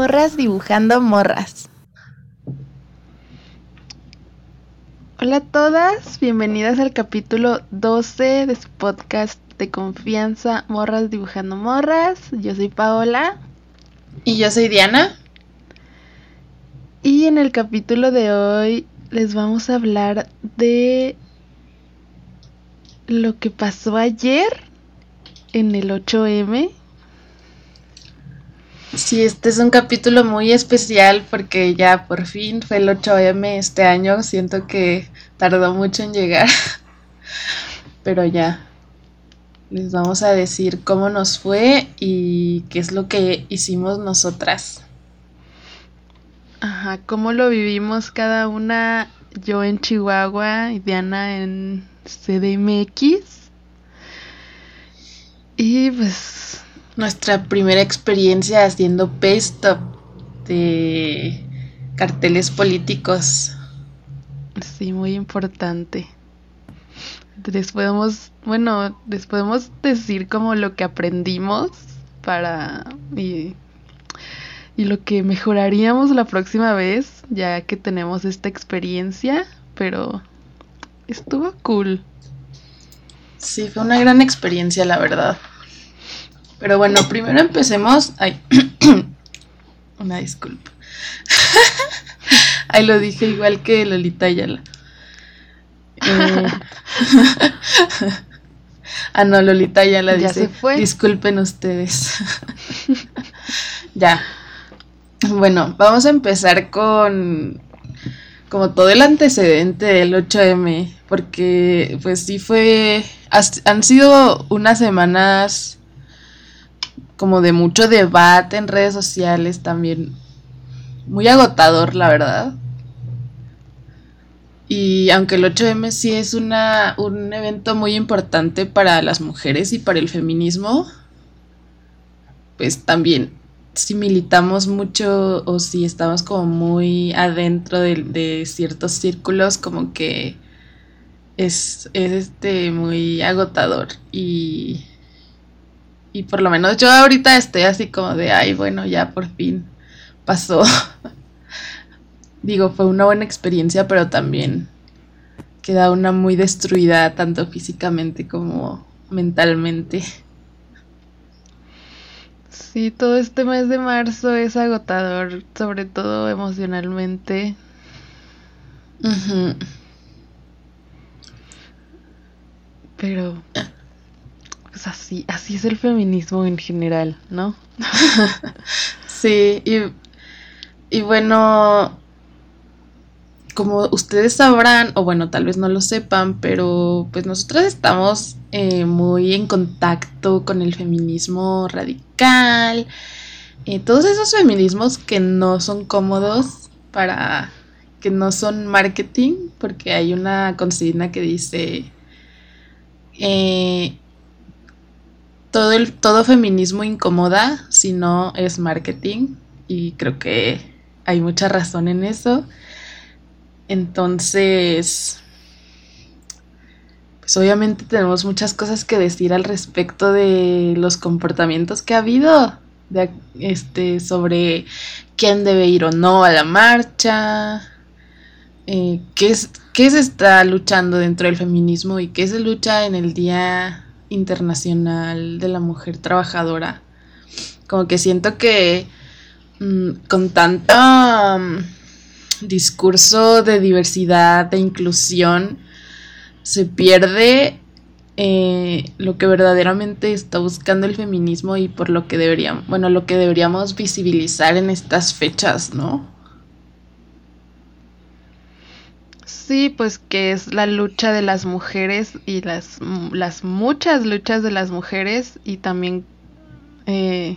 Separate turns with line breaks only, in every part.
Morras dibujando morras. Hola a todas, bienvenidas al capítulo 12 de su podcast de confianza Morras dibujando morras. Yo soy Paola.
Y yo soy Diana.
Y en el capítulo de hoy les vamos a hablar de lo que pasó ayer en el 8M.
Sí, este es un capítulo muy especial porque ya por fin fue el 8M este año. Siento que tardó mucho en llegar, pero ya les vamos a decir cómo nos fue y qué es lo que hicimos nosotras.
Ajá, cómo lo vivimos cada una, yo en Chihuahua y Diana en CDMX. Y pues
nuestra primera experiencia haciendo paste de carteles políticos.
Sí, muy importante. Les podemos, bueno, les podemos decir como lo que aprendimos para y, y lo que mejoraríamos la próxima vez, ya que tenemos esta experiencia, pero estuvo cool.
Sí, fue una gran experiencia, la verdad. Pero bueno, primero empecemos. Ay, una disculpa. Ahí lo dije igual que Lolita Ayala. Eh, ah, no, Lolita Ayala
ya
dice.
Se fue.
Disculpen ustedes. ya. Bueno, vamos a empezar con como todo el antecedente del 8M, porque pues sí fue, han sido unas semanas como de mucho debate en redes sociales también. Muy agotador, la verdad. Y aunque el 8M sí es una, un evento muy importante para las mujeres y para el feminismo, pues también si militamos mucho o si estamos como muy adentro de, de ciertos círculos, como que es, es este muy agotador y y por lo menos yo ahorita estoy así como de, ay, bueno, ya por fin pasó. Digo, fue una buena experiencia, pero también queda una muy destruida, tanto físicamente como mentalmente.
Sí, todo este mes de marzo es agotador, sobre todo emocionalmente. Pero así, así es el feminismo en general, ¿no?
sí, y, y bueno, como ustedes sabrán, o bueno, tal vez no lo sepan, pero pues nosotras estamos eh, muy en contacto con el feminismo radical, eh, todos esos feminismos que no son cómodos para que no son marketing, porque hay una consigna que dice eh, todo, el, todo feminismo incomoda si no es marketing y creo que hay mucha razón en eso. Entonces, pues obviamente tenemos muchas cosas que decir al respecto de los comportamientos que ha habido, de, este, sobre quién debe ir o no a la marcha, eh, qué, es, qué se está luchando dentro del feminismo y qué se lucha en el día internacional de la mujer trabajadora. Como que siento que mm, con tanto mm, discurso de diversidad, de inclusión, se pierde eh, lo que verdaderamente está buscando el feminismo y por lo que deberíamos, bueno, lo que deberíamos visibilizar en estas fechas, ¿no?
Sí, pues que es la lucha de las mujeres y las, las muchas luchas de las mujeres y también eh,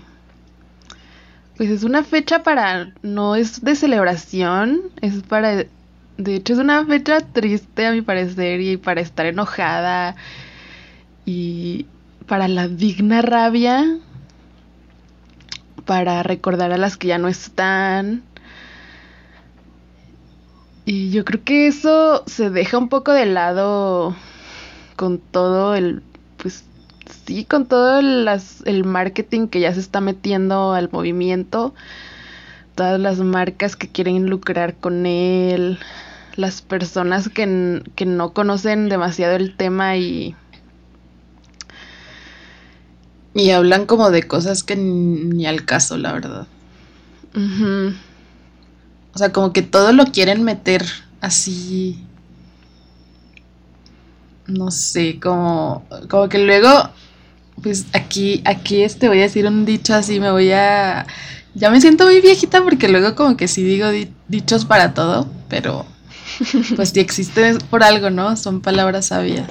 pues es una fecha para, no es de celebración, es para, de hecho es una fecha triste a mi parecer y para estar enojada y para la digna rabia, para recordar a las que ya no están y yo creo que eso se deja un poco de lado con todo el, pues sí, con todo el, el marketing que ya se está metiendo al movimiento, todas las marcas que quieren lucrar con él, las personas que, que no conocen demasiado el tema y...
Y hablan como de cosas que ni al caso, la verdad. O sea, como que todo lo quieren meter así. No sé, como, como que luego, pues aquí, aquí este voy a decir un dicho así, me voy a ya me siento muy viejita porque luego como que sí digo dichos para todo, pero pues si existe por algo, ¿no? Son palabras sabias.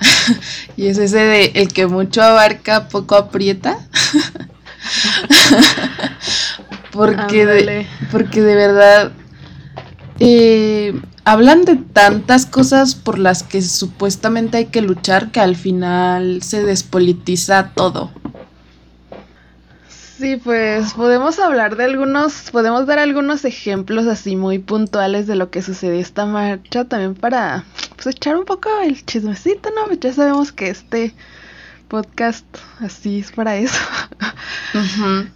y es ese de el que mucho abarca, poco aprieta. porque, de, porque de verdad eh, hablan de tantas cosas por las que supuestamente hay que luchar que al final se despolitiza todo.
Sí, pues podemos hablar de algunos, podemos dar algunos ejemplos así muy puntuales de lo que sucedió esta marcha también para pues echar un poco el chismecito, ¿no? Ya sabemos que este podcast así es para eso.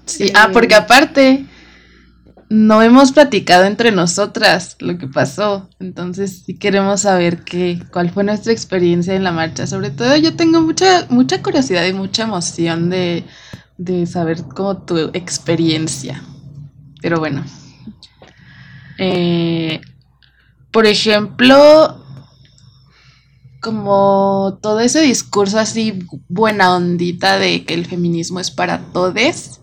Sí, ah, porque aparte no hemos platicado entre nosotras lo que pasó, entonces sí queremos saber qué, cuál fue nuestra experiencia en la marcha. Sobre todo yo tengo mucha, mucha curiosidad y mucha emoción de de saber como tu experiencia. Pero bueno. Eh, por ejemplo, como todo ese discurso así buena ondita de que el feminismo es para todes.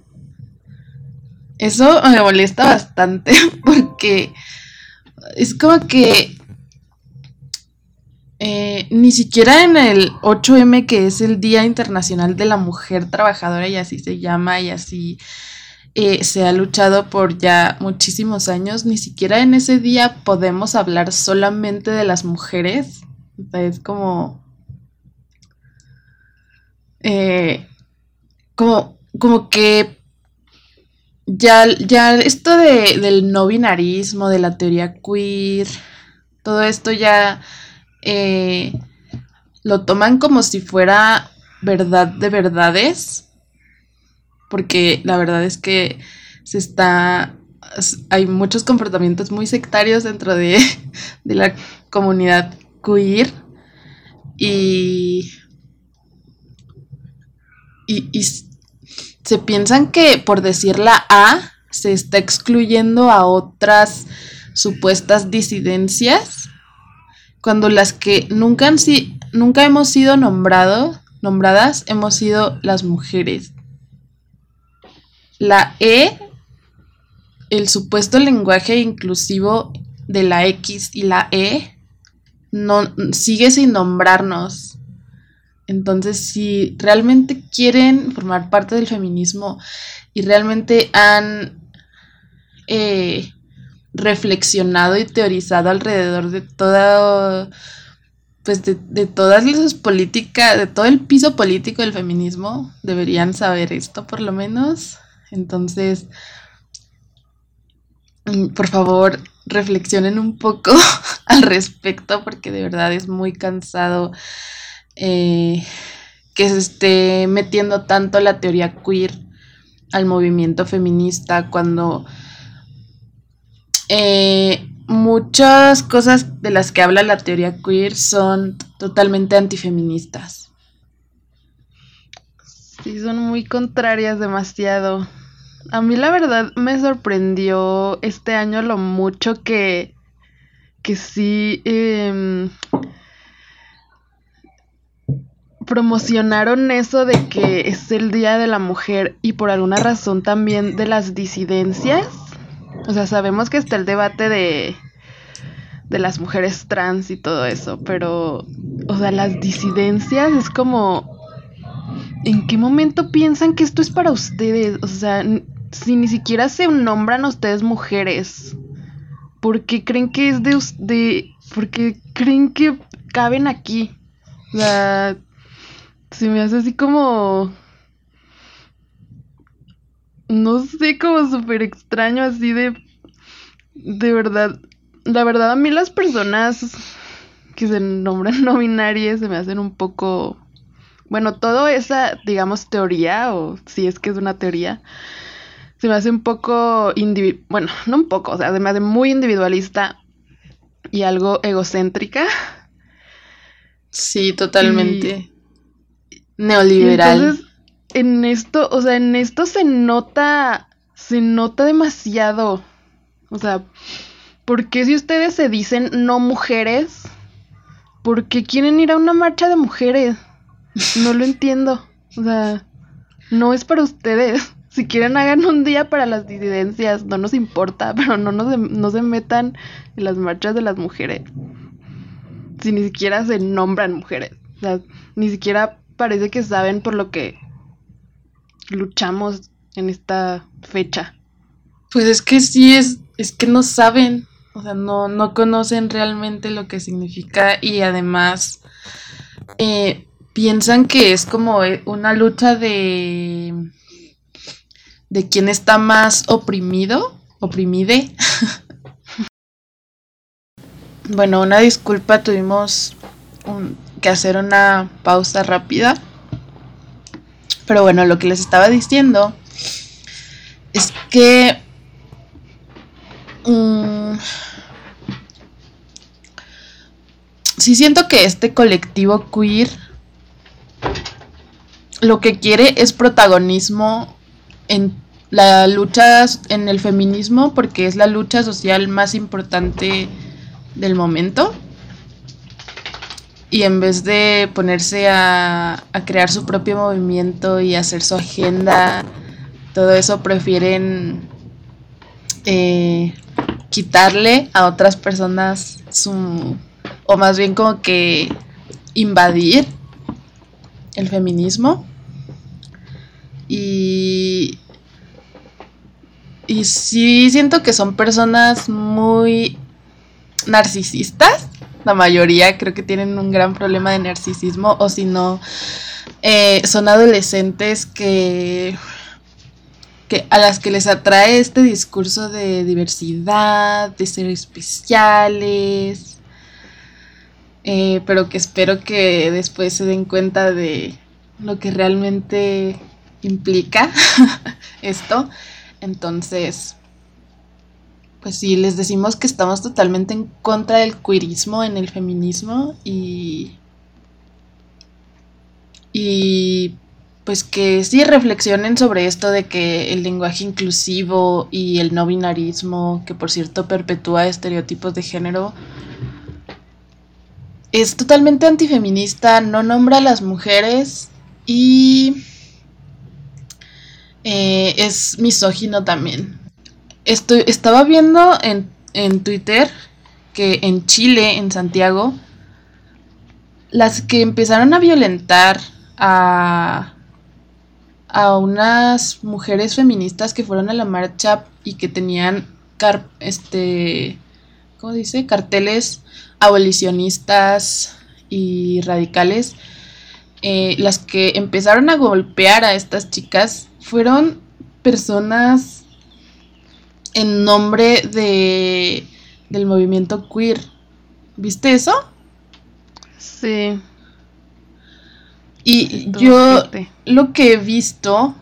Eso me molesta bastante porque es como que eh, ni siquiera en el 8M, que es el Día Internacional de la Mujer Trabajadora, y así se llama, y así eh, se ha luchado por ya muchísimos años, ni siquiera en ese día podemos hablar solamente de las mujeres. Es como. Eh, como, como que ya, ya esto de, del no binarismo, de la teoría queer, todo esto ya eh, lo toman como si fuera verdad de verdades, porque la verdad es que se está, hay muchos comportamientos muy sectarios dentro de, de la comunidad queer y, y, y se piensan que por decir la A se está excluyendo a otras supuestas disidencias cuando las que nunca, han nunca hemos sido nombrado, nombradas hemos sido las mujeres. La E, el supuesto lenguaje inclusivo de la X y la E, no, sigue sin nombrarnos. Entonces, si realmente quieren formar parte del feminismo y realmente han eh, reflexionado y teorizado alrededor de todo, pues de, de todas las políticas, de todo el piso político del feminismo, deberían saber esto por lo menos. Entonces, mm, por favor, reflexionen un poco al respecto porque de verdad es muy cansado eh, que se esté metiendo tanto la teoría queer al movimiento feminista cuando eh, muchas cosas de las que habla la teoría queer son totalmente antifeministas.
Sí, son muy contrarias demasiado. A mí la verdad me sorprendió este año lo mucho que, que sí em, promocionaron eso de que es el Día de la Mujer y por alguna razón también de las disidencias. O sea, sabemos que está el debate de, de las mujeres trans y todo eso, pero, o sea, las disidencias es como, ¿en qué momento piensan que esto es para ustedes? O sea, si ni siquiera se nombran ustedes mujeres, ¿por qué creen que es de, de por qué creen que caben aquí? O sea, se me hace así como no sé, como súper extraño así de... De verdad, la verdad a mí las personas que se nombran no binarias se me hacen un poco... Bueno, toda esa, digamos, teoría, o si es que es una teoría, se me hace un poco, bueno, no un poco, o sea, además de muy individualista y algo egocéntrica.
Sí, totalmente. Neoliberal.
Entonces, en esto, o sea, en esto se nota, se nota demasiado. O sea, ¿por qué si ustedes se dicen no mujeres? ¿Por qué quieren ir a una marcha de mujeres? No lo entiendo. O sea, no es para ustedes. Si quieren hagan un día para las disidencias, no nos importa, pero no, nos, no se metan en las marchas de las mujeres. Si ni siquiera se nombran mujeres. O sea, ni siquiera parece que saben por lo que luchamos en esta fecha.
Pues es que sí, es, es que no saben, o sea, no, no conocen realmente lo que significa y además eh, piensan que es como eh, una lucha de de quién está más oprimido, oprimide. bueno, una disculpa, tuvimos que hacer una pausa rápida. Pero bueno, lo que les estaba diciendo es que um, sí siento que este colectivo queer lo que quiere es protagonismo en la lucha en el feminismo porque es la lucha social más importante del momento. Y en vez de ponerse a, crear su propio movimiento y hacer su agenda, todo eso prefieren eh, quitarle a otras personas su... o más bien como que invadir el feminismo. Y y sí siento que son personas muy narcisistas. La mayoría creo que tienen un gran problema de narcisismo. O si no, eh, son adolescentes que, que a las que les atrae este discurso de diversidad, de ser especiales. Eh, pero que espero que después se den cuenta de lo que realmente implica esto entonces, pues sí, les decimos que estamos totalmente en contra del queerismo en el feminismo y. Y pues que sí reflexionen sobre esto de que el lenguaje inclusivo y el no binarismo, que por cierto perpetúa estereotipos de género, es totalmente antifeminista, no nombra a las mujeres y eh, es misógino también. Estoy, estaba viendo en, en Twitter que en Chile, en Santiago, las que empezaron a violentar a, a unas mujeres feministas que fueron a la marcha y que tenían car este ¿cómo dice? carteles abolicionistas y radicales eh, las que empezaron a golpear a estas chicas fueron personas en nombre de del movimiento queer. ¿Viste eso?
Sí.
Y yo lo que he visto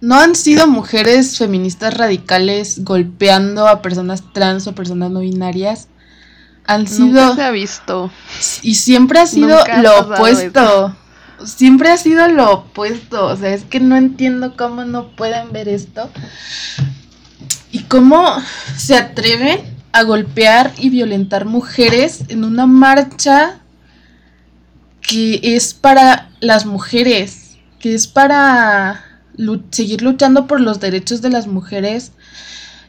no han sido mujeres feministas radicales golpeando a personas trans o personas no binarias. Han sido.
Nunca se ha visto.
Y siempre ha sido lo opuesto siempre ha sido lo opuesto. O sea, es que no entiendo cómo no pueden ver esto. Y cómo se atreven a golpear y violentar mujeres en una marcha que es para las mujeres, que es para seguir luchando por los derechos de las mujeres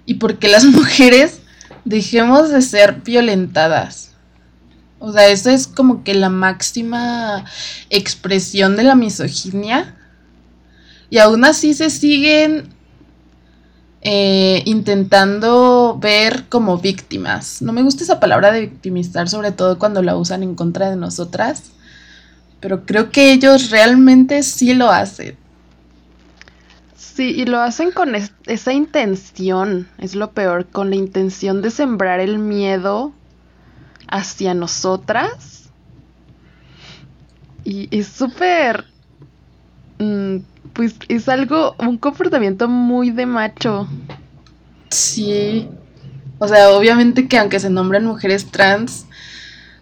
y porque las mujeres dejemos de ser violentadas. O sea, eso es como que la máxima expresión de la misoginia. Y aún así se siguen eh, intentando ver como víctimas. No me gusta esa palabra de victimizar, sobre todo cuando la usan en contra de nosotras. Pero creo que ellos realmente sí lo hacen.
Sí, y lo hacen con esa intención, es lo peor, con la intención de sembrar el miedo hacia nosotras. Y es súper... Mm, pues es algo, un comportamiento muy de macho.
Sí. O sea, obviamente que aunque se nombren mujeres trans,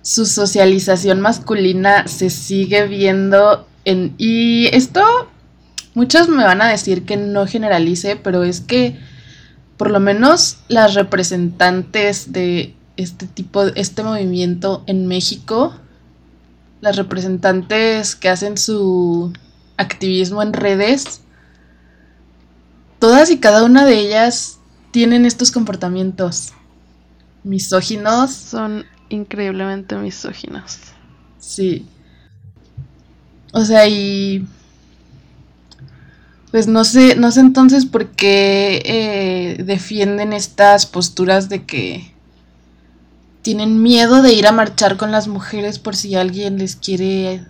su socialización masculina se sigue viendo en... Y esto, muchos me van a decir que no generalice, pero es que por lo menos las representantes de este tipo, este movimiento en México, las representantes que hacen su activismo en redes, todas y cada una de ellas tienen estos comportamientos misóginos.
Son increíblemente misóginos.
Sí. O sea, y pues no sé, no sé entonces por qué eh, defienden estas posturas de que tienen miedo de ir a marchar con las mujeres por si alguien les quiere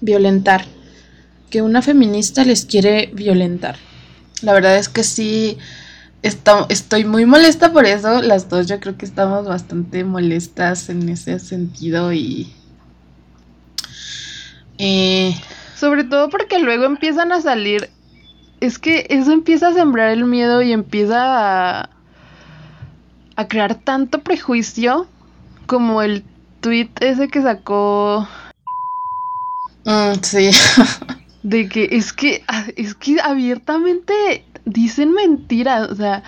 violentar. Que una feminista les quiere violentar. La verdad es que sí, estoy muy molesta por eso. Las dos yo creo que estamos bastante molestas en ese sentido y...
Eh, Sobre todo porque luego empiezan a salir es que eso empieza a sembrar el miedo y empieza a, a crear tanto prejuicio como el tweet ese que sacó.
Mm, sí.
de que es que es que abiertamente dicen mentiras. O sea,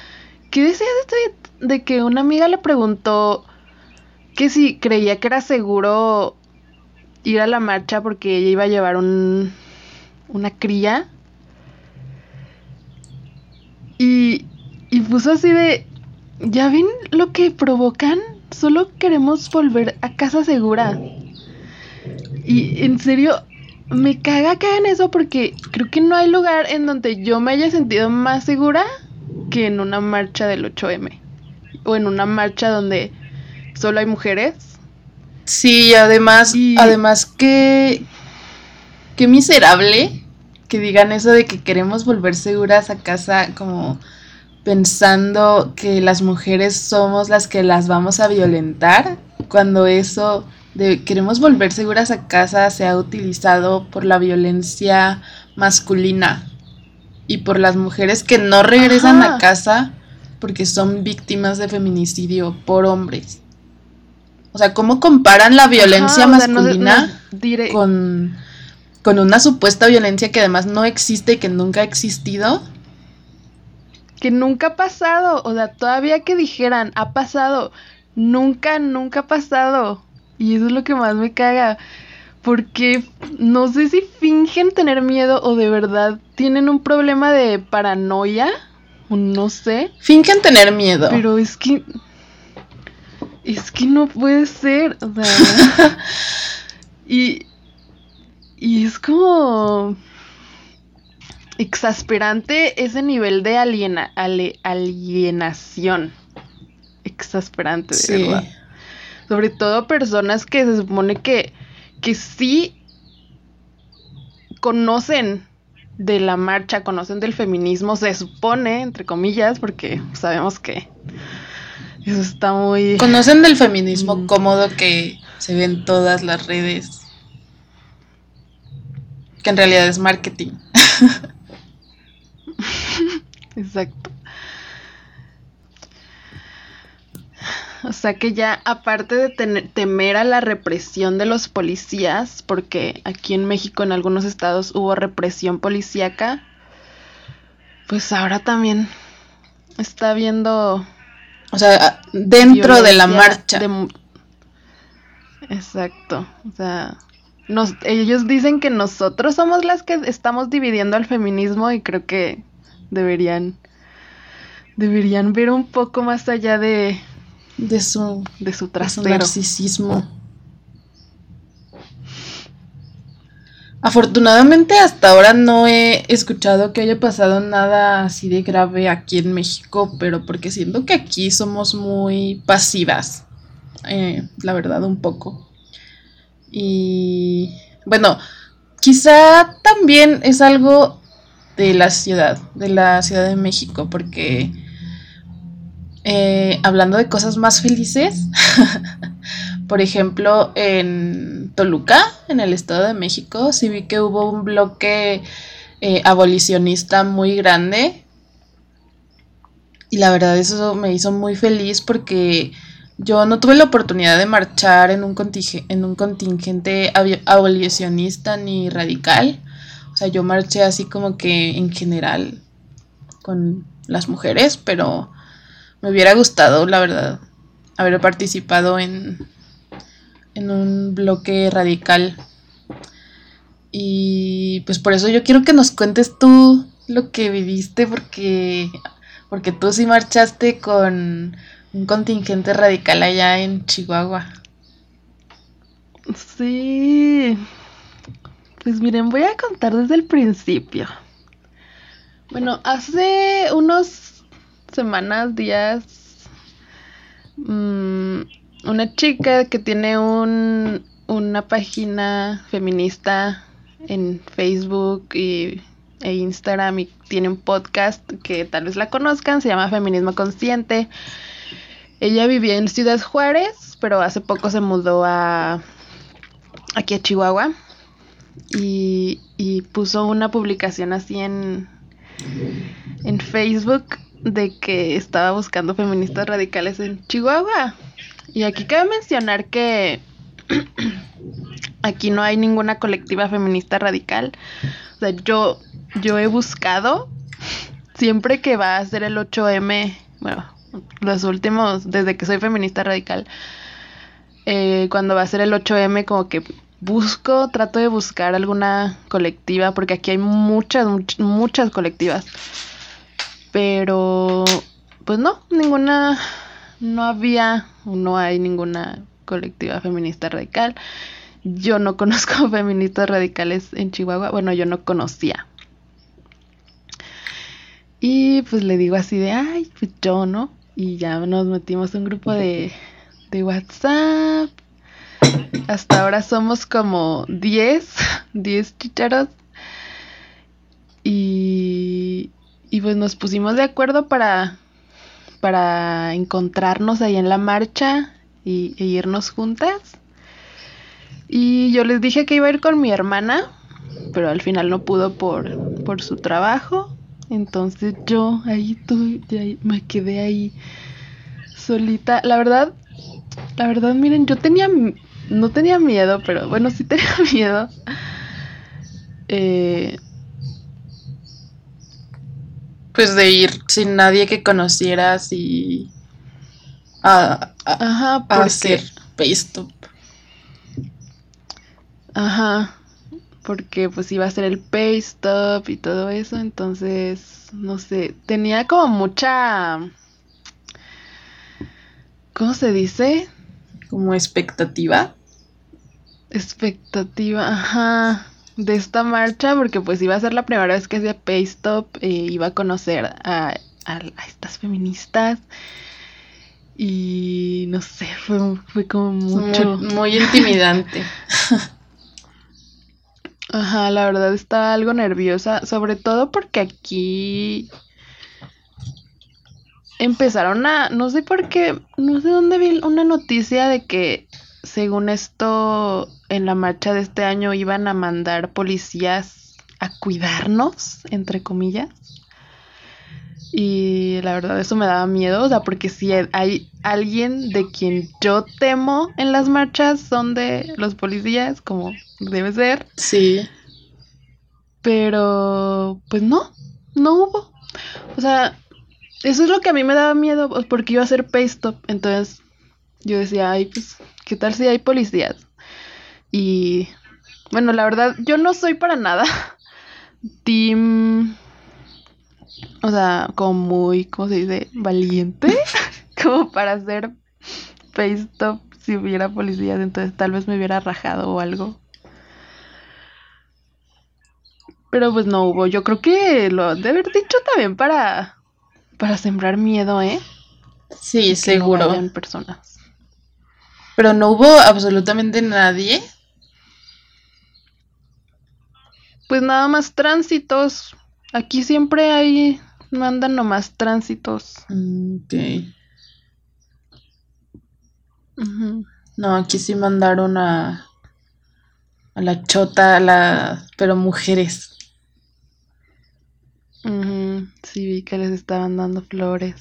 ¿qué decía de este tweet? De que una amiga le preguntó que si creía que era seguro ir a la marcha porque ella iba a llevar un, una cría y, y puso así de, ¿ya ven lo que provocan? Solo queremos volver a casa segura. Y en serio, me caga que hagan eso porque creo que no hay lugar en donde yo me haya sentido más segura que en una marcha del 8M. O en una marcha donde solo hay mujeres.
Sí, además, además que... Qué miserable que digan eso de que queremos volver seguras a casa como pensando que las mujeres somos las que las vamos a violentar, cuando eso de queremos volver seguras a casa se ha utilizado por la violencia masculina y por las mujeres que no regresan a casa porque son víctimas de feminicidio por hombres. O sea, ¿cómo comparan la violencia masculina con con una supuesta violencia que además no existe y que nunca ha existido.
Que nunca ha pasado, o sea, todavía que dijeran, ha pasado, nunca, nunca ha pasado. Y eso es lo que más me caga. Porque no sé si fingen tener miedo o de verdad tienen un problema de paranoia. O no sé.
Fingen tener miedo.
Pero es que. Es que no puede ser. O sea. y y es como exasperante ese nivel de aliena, alienación. Exasperante, de verdad. Sobre todo personas que se supone que, que sí conocen de la marcha, conocen del feminismo, se supone, entre comillas, porque sabemos que eso está muy...
Conocen del feminismo mm. cómodo que se ven todas las redes que en realidad es marketing.
Exacto. O sea que ya aparte de temer a la represión de los policías, porque aquí en México en algunos estados hubo represión policíaca, pues ahora también está viendo...
O sea, dentro de la marcha.
Exacto. O sea, ellos dicen que nosotros somos las que estamos dividiendo al feminismo y creo que deberían deberían ver un poco más allá de
de su
de su
narcisismo. Afortunadamente hasta ahora no he escuchado que haya pasado nada así de grave aquí en México, pero porque siento que aquí somos muy pasivas, eh, la verdad un poco. Y bueno, quizá también es algo de la ciudad, de la Ciudad de México, porque eh, hablando de cosas más felices, por ejemplo, en Toluca, en el Estado de México, sí vi que hubo un bloque eh, abolicionista muy grande. Y la verdad eso me hizo muy feliz porque yo no tuve la oportunidad de marchar en un, en un contingente abolicionista ni radical. Sea, yo marché así como que en general con las mujeres, pero me hubiera gustado, la verdad, haber participado en, en un bloque radical. Y pues por eso yo quiero que nos cuentes tú lo que viviste, porque, porque tú sí marchaste con un contingente radical allá en Chihuahua.
Sí. Pues miren, voy a contar desde el principio. Bueno, hace unos semanas, días, mmm, una chica que tiene un, una página feminista en Facebook y, e Instagram y tiene un podcast que tal vez la conozcan, se llama Feminismo Consciente. Ella vivía en Ciudad Juárez, pero hace poco se mudó a aquí a Chihuahua y, y puso una publicación así en, en Facebook de que estaba buscando feministas radicales en Chihuahua. Y aquí cabe mencionar que aquí no hay ninguna colectiva feminista radical. O sea, yo, yo he buscado siempre que va a ser el 8M, bueno, los últimos, desde que soy feminista radical, eh, cuando va a ser el 8M, como que busco, trato de buscar alguna colectiva, porque aquí hay muchas, muchas, colectivas. Pero, pues no, ninguna, no había, no hay ninguna colectiva feminista radical. Yo no conozco feministas radicales en Chihuahua, bueno, yo no conocía. Y pues le digo así de, ay, pues yo, ¿no? Y ya nos metimos un grupo de, de WhatsApp. Hasta ahora somos como 10, 10 chicharos. Y, y pues nos pusimos de acuerdo para, para encontrarnos ahí en la marcha y, e irnos juntas. Y yo les dije que iba a ir con mi hermana, pero al final no pudo por, por su trabajo. Entonces yo ahí tuve, me quedé ahí solita. La verdad, la verdad, miren, yo tenía, no tenía miedo, pero bueno, sí tenía miedo. Eh,
pues de ir sin nadie que conocieras y a,
Ajá,
hacer pay
Ajá, porque pues iba a ser el pay stop y todo eso, entonces, no sé, tenía como mucha... ¿Cómo se dice?
Como expectativa.
Expectativa, ajá de esta marcha porque pues iba a ser la primera vez que hacía Paystop e iba a conocer a, a, estas feministas y no sé, fue, fue como mucho...
Muy, intimidante.
Ajá, la verdad estaba algo nerviosa, sobre todo porque aquí empezaron a, no sé por qué, no sé dónde vi una noticia de que según esto, en la marcha de este año iban a mandar policías a cuidarnos, entre comillas. Y la verdad eso me daba miedo, o sea, porque si hay alguien de quien yo temo en las marchas son de los policías, como debe ser.
Sí.
Pero, pues no, no hubo. O sea, eso es lo que a mí me daba miedo, pues, porque iba a ser pay stop. Entonces, yo decía, ay, pues, ¿qué tal si hay policías? Y bueno, la verdad, yo no soy para nada team, o sea, como muy, ¿cómo se dice? Valiente, como para hacer face stop si hubiera policías, entonces tal vez me hubiera rajado o algo. Pero pues no hubo. Yo creo que lo de haber dicho también para para sembrar miedo, ¿eh?
Sí, seguro.
No personas.
Pero no hubo absolutamente nadie.
Pues nada más tránsitos. Aquí siempre hay, mandan nomás tránsitos.
Mm, ok. No, aquí sí mandaron a, a la chota, a la, pero mujeres.
Sí, vi que les estaban dando flores.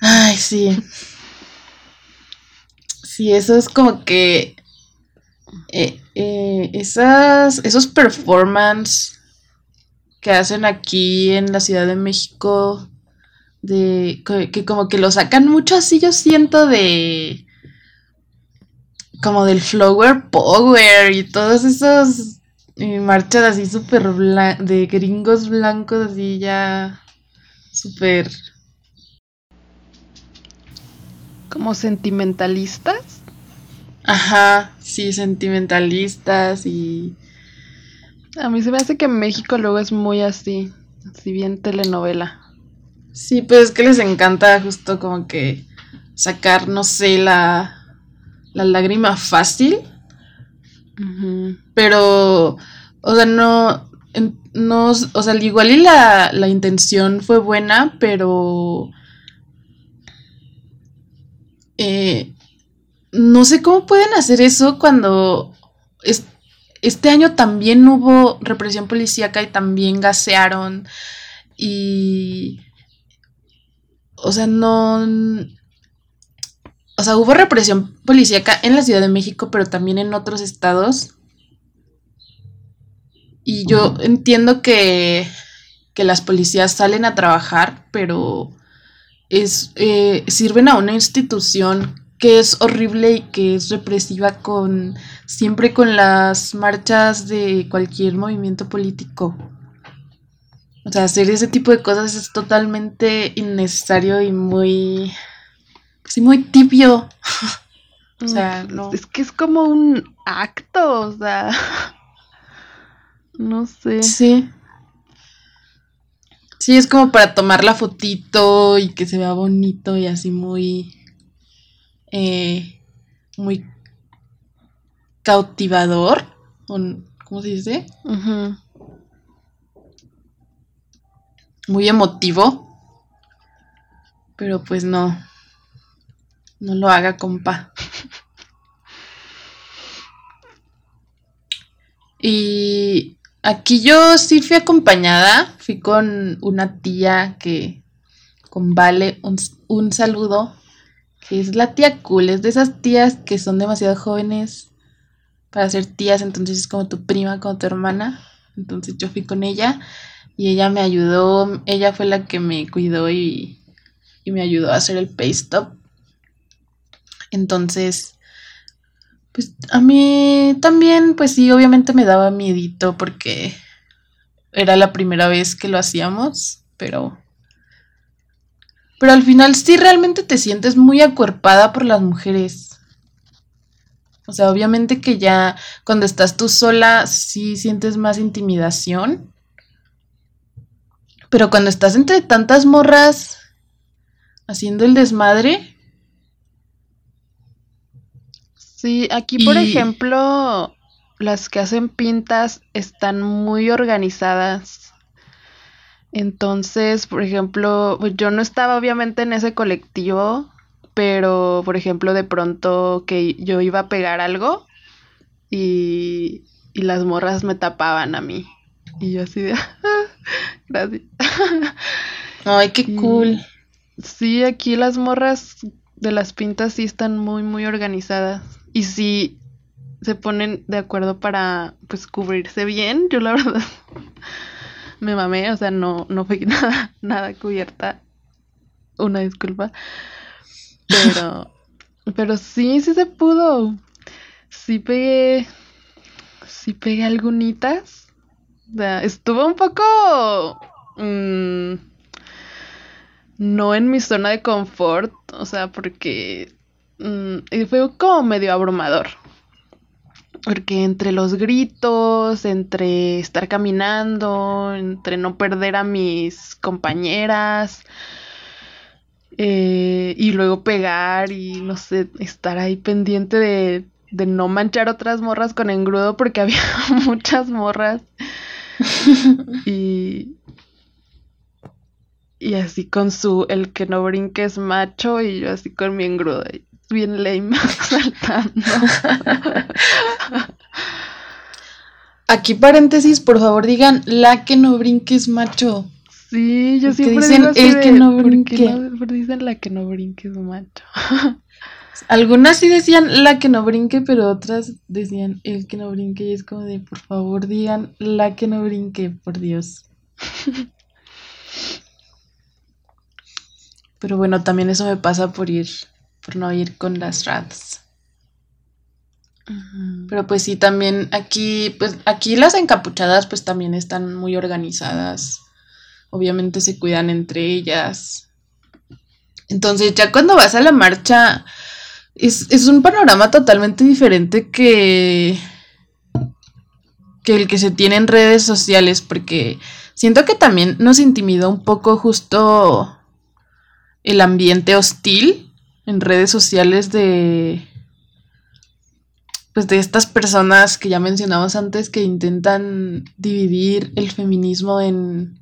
Ay, sí. Sí, eso es como que eh, eh, esas, esos performances que hacen aquí en la Ciudad de México, de que, como que lo sacan mucho así, yo siento de como del flower power y todos esos eh, marchas así súper de gringos blancos así ya súper
como sentimentalistas
Ajá, sí, sentimentalistas y...
A mí se me hace que México luego es muy así, si bien telenovela.
Sí, pues es que les encanta justo como que sacar, no sé, la, la lágrima fácil. Pero, o sea, no, no, o sea, igual y la, la intención fue buena, pero... Eh, no sé cómo pueden hacer eso cuando este año también hubo represión policíaca y también gasearon y o sea, no o sea, hubo represión policíaca en la Ciudad de México, pero también en otros estados. Y yo entiendo que, que las policías salen a trabajar, pero es, eh, sirven a una institución que es horrible y que es represiva con siempre con las marchas de cualquier movimiento político. O sea, hacer ese tipo de cosas es totalmente innecesario y muy sí muy tibio.
o sea, no. Es que es como un acto, o sea, no sé.
Sí. Sí, es como para tomar la fotito y que se vea bonito y así muy eh, muy cautivador, ¿cómo se dice? Muy emotivo, pero pues no, no lo haga, compa. y aquí yo sí fui acompañada, fui con una tía que, con Vale, un, un saludo es la tía cool, es de esas tías que son demasiado jóvenes para ser tías, entonces es como tu prima, como tu hermana. Entonces yo fui con ella y ella me ayudó, ella fue la que me cuidó y me ayudó a hacer el pay stop. Entonces, pues a mí también, pues sí, obviamente me daba miedito porque era la primera vez que lo hacíamos, pero pero al final sí realmente te sientes muy acuerpada por las mujeres. O sea, obviamente que ya cuando estás tú sola sí sientes más intimidación. Pero cuando estás entre tantas morras haciendo el desmadre.
Sí, aquí por ejemplo, las que hacen pintas están muy organizadas entonces, por ejemplo, pues, yo no estaba obviamente en ese colectivo, pero por ejemplo, de pronto que yo iba a pegar algo y, y las morras me tapaban a mí. Y yo así de, gracias.
Ay, qué cool.
Sí, aquí las morras de las pintas sí están muy, muy organizadas. Y sí se ponen de acuerdo para, pues, cubrirse bien. Yo la verdad me mamé, o sea, no, no fue nada, nada cubierta. Una disculpa. Pero, pero sí, sí se pudo. Sí pegué, sí pegué algunitas. O sea, estuvo un poco... Mm, no en mi zona de confort, o sea, porque mm, fue como medio abrumador. Porque entre los gritos, entre estar caminando, entre no perder a mis compañeras eh, y luego pegar y no sé, estar ahí pendiente de, de no manchar otras morras con engrudo porque había muchas morras. y, y así con su el que no brinque es macho y yo así con mi engrudo bien lame saltando.
Aquí paréntesis, por favor digan la que no brinques macho.
Sí, yo
Porque
siempre
dicen
digo así
el
de,
que no
¿por qué
brinque.
no- dicen la que no brinque es macho.
Algunas sí decían la que no brinque, pero otras decían el que no brinque. Y es como de, por favor, digan la que no brinque, por Dios. Pero bueno, también eso me pasa por ir, por no ir con las rats. Pero pues sí, también aquí, pues aquí las encapuchadas pues también están muy organizadas. Obviamente se cuidan entre ellas. Entonces ya cuando vas a la marcha es, es un panorama totalmente diferente que, que el que se tiene en redes sociales porque siento que también nos intimidó un poco justo el ambiente hostil en redes sociales de pues de estas personas que ya mencionamos antes que intentan dividir el feminismo en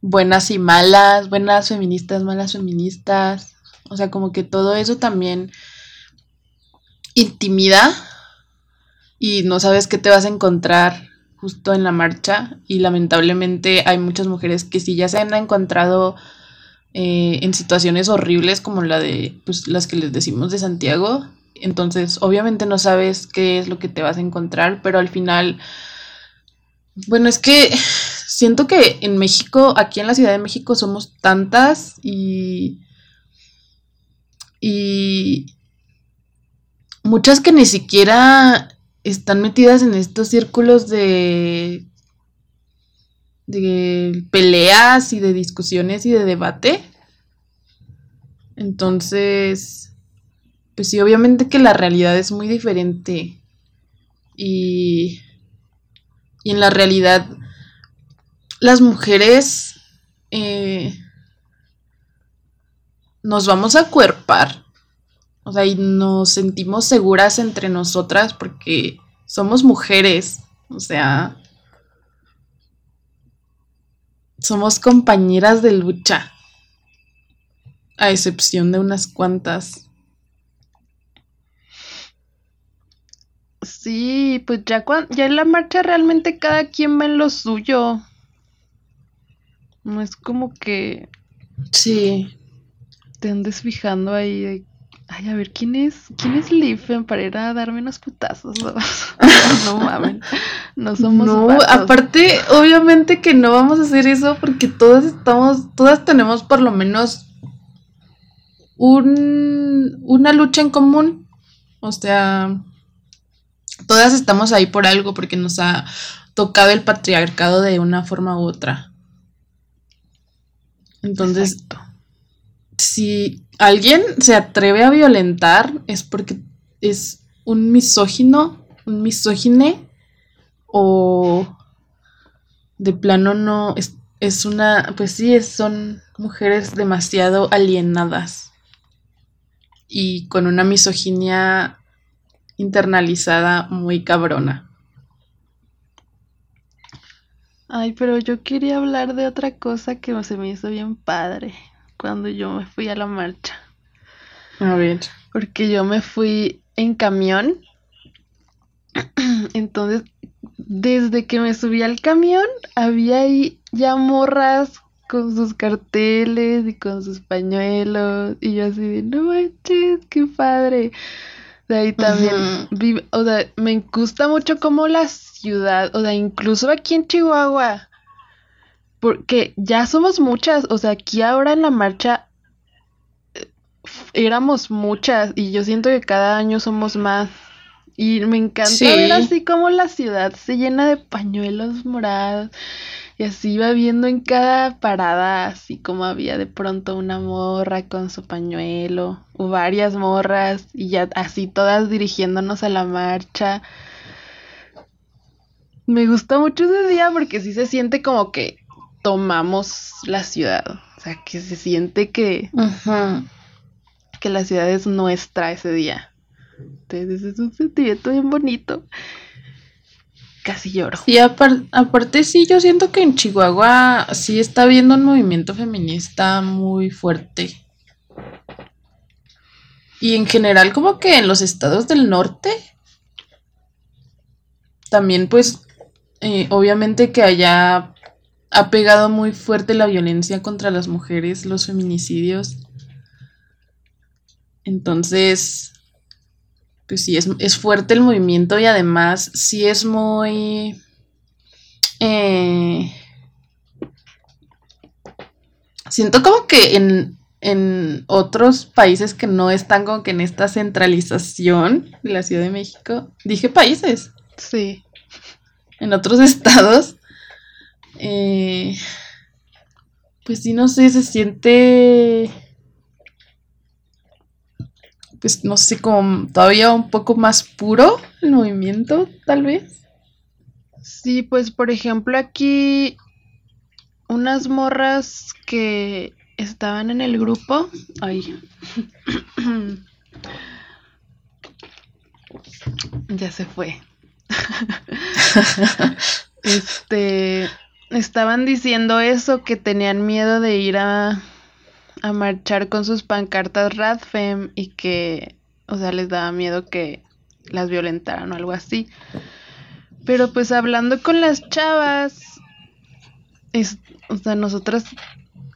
buenas y malas, buenas feministas, malas feministas. O sea, como que todo eso también intimida y no sabes qué te vas a encontrar justo en la marcha. Y lamentablemente hay muchas mujeres que sí ya se han encontrado eh, en situaciones horribles como la de pues, las que les decimos de Santiago. Entonces, obviamente no sabes qué es lo que te vas a encontrar, pero al final, bueno, es que siento que en México, aquí en la Ciudad de México, somos tantas y. y. muchas que ni siquiera están metidas en estos círculos de. De peleas y de discusiones y de debate. Entonces, pues sí, obviamente que la realidad es muy diferente. Y, y en la realidad, las mujeres eh, nos vamos a cuerpar. O sea, y nos sentimos seguras entre nosotras porque somos mujeres. O sea, somos compañeras de lucha. A excepción de unas cuantas.
Sí, pues ya, ya en la marcha realmente cada quien va en lo suyo. No es como que
Sí.
te andes fijando ahí de, ay, a ver, ¿quién es, quién es Lifen para ir a darme unos putazos? No, mamen, no somos
no, aparte, obviamente que no vamos a hacer eso porque todas estamos, todas tenemos por lo menos un, una lucha en común. O sea, todas estamos ahí por algo porque nos ha tocado el patriarcado de una forma u otra. Entonces,
Exacto.
si alguien se atreve a violentar es porque es un misógino, un misógine o de plano no es, es una, pues sí, es- son mujeres demasiado alienadas y con una misoginia internalizada muy cabrona.
Ay, pero yo quería hablar de otra cosa que se me hizo bien padre cuando yo me fui a la marcha.
A ver.
Porque yo me fui en camión. Entonces, desde que me subí al camión, había ahí ya morras con sus carteles y con sus pañuelos. Y yo así de, no manches, qué padre. De ahí también, o sea, me gusta mucho como la ciudad, o sea, incluso aquí en Chihuahua, porque ya somos muchas, o sea, aquí ahora en la marcha éramos muchas y yo siento que cada año somos más. Y me encanta
Sí.
ver así como la ciudad se llena de pañuelos morados y así va viendo en cada parada, así como había de pronto una morra con su pañuelo o varias morras y ya así todas dirigiéndonos a la marcha. Me gusta mucho ese día porque sí se siente como que tomamos la ciudad, o sea, que se siente que que la ciudad es nuestra ese día. Entonces es un sentimiento bien bonito. Casi lloro.
Sí, apar- aparte sí, yo siento que en Chihuahua sí está habiendo un movimiento feminista muy fuerte. Y en general como que en los estados del norte también pues eh, obviamente que haya ha pegado muy fuerte la violencia contra las mujeres, los feminicidios. Entonces, pues sí, es, fuerte el movimiento y además sí es muy... Eh, siento como que en, en otros países que no están como que en esta centralización de la Ciudad de México, dije países.
Sí.
En otros estados, eh, pues sí, no sé, se siente pues no sé, como todavía un poco más puro el movimiento, tal vez.
Sí, pues por ejemplo aquí unas morras que estaban en el grupo, ay, ya se fue. este, estaban diciendo eso, que tenían miedo de ir a a marchar con sus pancartas Radfem y que, o sea, les daba miedo que las violentaran o algo así. Pero pues hablando con las chavas, es, o sea, nosotras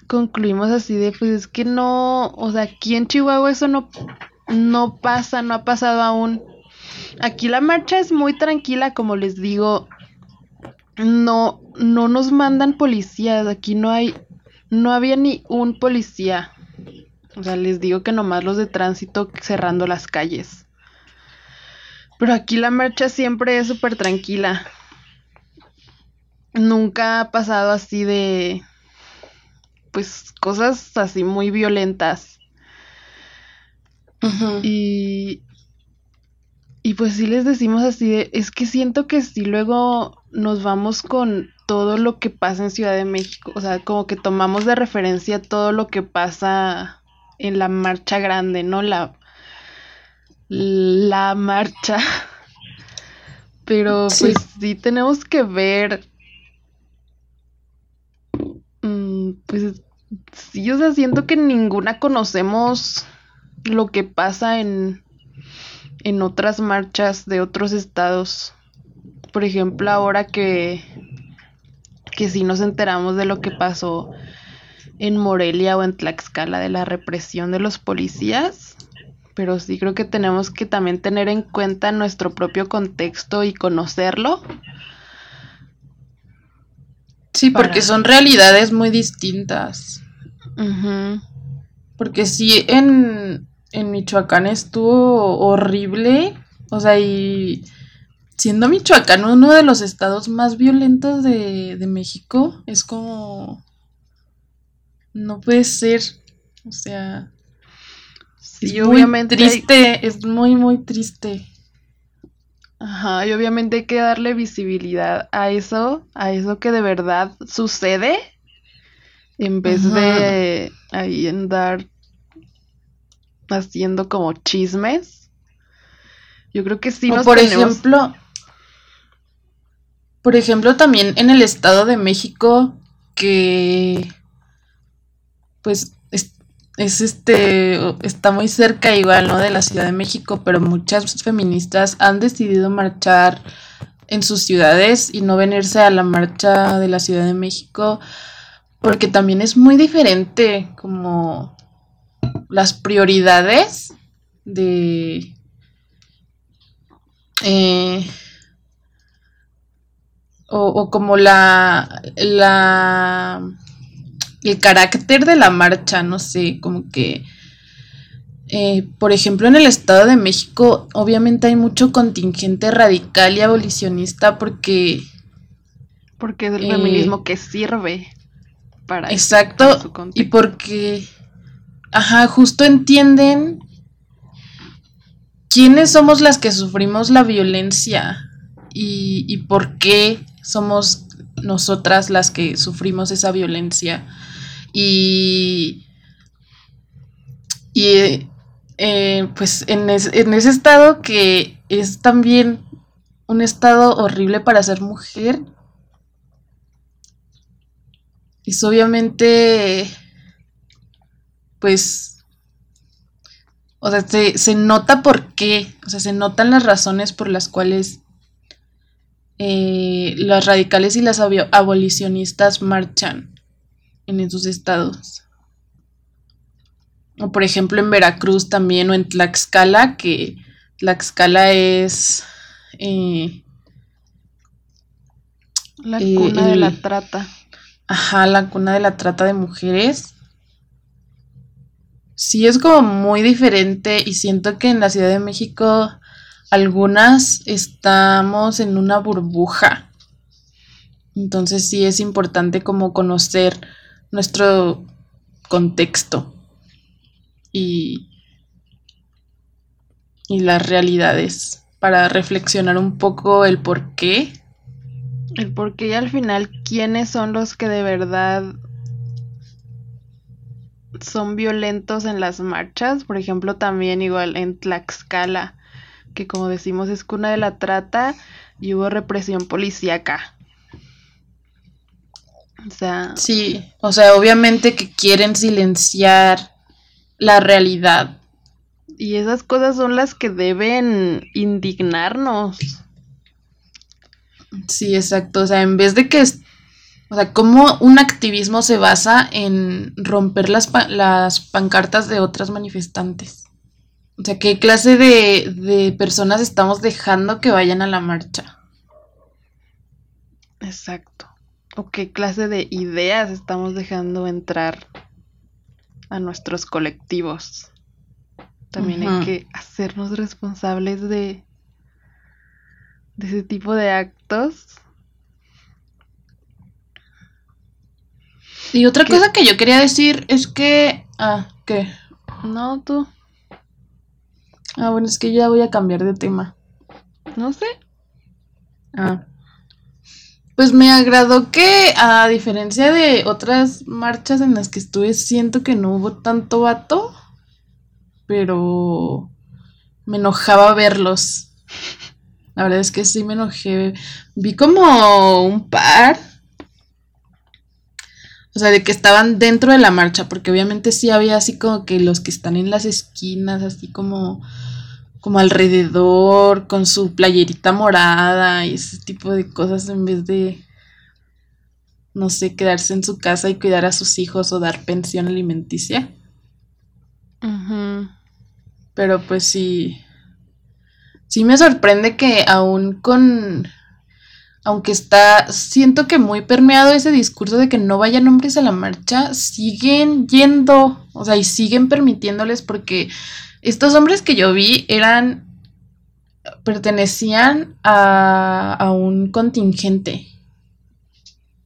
concluimos así de, pues es que no, o sea, aquí en Chihuahua eso no, no pasa, no ha pasado aún. Aquí la marcha es muy tranquila, como les digo, no, no nos mandan policías, aquí no hay no había ni un policía. O sea, les digo que nomás los de tránsito cerrando las calles. Pero aquí la marcha siempre es súper tranquila. Nunca ha pasado así de... Pues cosas así muy violentas. Y... Y pues sí les decimos así de... Es que siento que si luego nos vamos con todo lo que pasa en Ciudad de México, o sea, como que tomamos de referencia todo lo que pasa en la marcha grande, ¿no? La, la marcha. Pero pues sí tenemos que ver, mm, pues sí, o sea, siento que ninguna conocemos lo que pasa en, en otras marchas de otros estados. Por ejemplo, ahora que que sí nos enteramos de lo que pasó en Morelia o en Tlaxcala de la represión de los policías, pero sí creo que tenemos que también tener en cuenta nuestro propio contexto y conocerlo.
Sí, porque son realidades muy distintas. Porque sí, en, en Michoacán estuvo horrible, o sea, y siendo Michoacán uno de los estados más violentos de, México, es como... No puede ser. O sea... Sí, obviamente triste, es muy, muy triste.
Ajá, y obviamente hay que darle visibilidad a eso, a eso que de verdad sucede, en vez de ahí andar haciendo como chismes. Yo creo que sí
nos por ejemplo, por ejemplo, también en el Estado de México, que pues es, este, está muy cerca igual, ¿no? De la Ciudad de México, pero muchas feministas han decidido marchar en sus ciudades y no venirse a la marcha de la Ciudad de México, porque también es muy diferente como las prioridades de... Eh, o, como la, la, el carácter de la marcha, no sé, como que, eh, por ejemplo, en el Estado de México, obviamente hay mucho contingente radical y abolicionista porque...
Porque es el feminismo que sirve para...
Exacto, y porque, ajá, justo entienden quiénes somos las que sufrimos la violencia y, y por qué somos nosotras las que sufrimos esa violencia. Y, y eh, pues en, en, ese estado que es también un estado horrible para ser mujer, es obviamente, pues, o sea, se, se nota por qué, o sea, se notan las razones por las cuales eh, las radicales y las abolicionistas marchan en esos estados. O por ejemplo en Veracruz también o en Tlaxcala, que Tlaxcala es... Eh,
la cuna de la trata.
Ajá, la cuna de la trata de mujeres. Sí, es como muy diferente y siento que en la Ciudad de México algunas estamos en una burbuja. Entonces sí es importante como conocer nuestro contexto y, y las realidades para reflexionar un poco el por qué.
El por qué y al final quiénes son los que de verdad son violentos en las marchas. Por ejemplo, también igual en Tlaxcala, que como decimos es cuna de la trata y hubo represión policíaca.
O sea. Sí, o sea, obviamente que quieren silenciar la realidad.
Y esas cosas son las que deben indignarnos.
Sí, exacto. O sea, en vez de que. O sea, cómo un activismo se basa en romper las, las pancartas de otras manifestantes. O sea, ¿qué clase de, de personas estamos dejando que vayan a la marcha?
Exacto o qué clase de ideas estamos dejando entrar a nuestros colectivos. También hay que hacernos responsables de, de ese tipo de actos.
Y otra cosa que yo quería decir es que... Ah, ¿qué?
No, tú.
Ah, bueno, es que ya voy a cambiar de tema.
No sé.
Ah. Pues me agradó que, a diferencia de otras marchas en las que estuve, siento que no hubo tanto vato, pero me enojaba verlos. La verdad es que sí me enojé. Vi como un par. O sea, de que estaban dentro de la marcha, porque obviamente sí había así como que los que están en las esquinas, así como como alrededor, con su playerita morada y ese tipo de cosas en vez de, no sé, quedarse en su casa y cuidar a sus hijos o dar pensión alimenticia. Pero pues sí, sí me sorprende que aún con, aunque está, siento que muy permeado ese discurso de que no vayan hombres a la marcha, siguen yendo, o sea, y siguen permitiéndoles porque estos hombres que yo vi eran, pertenecían a, a un contingente.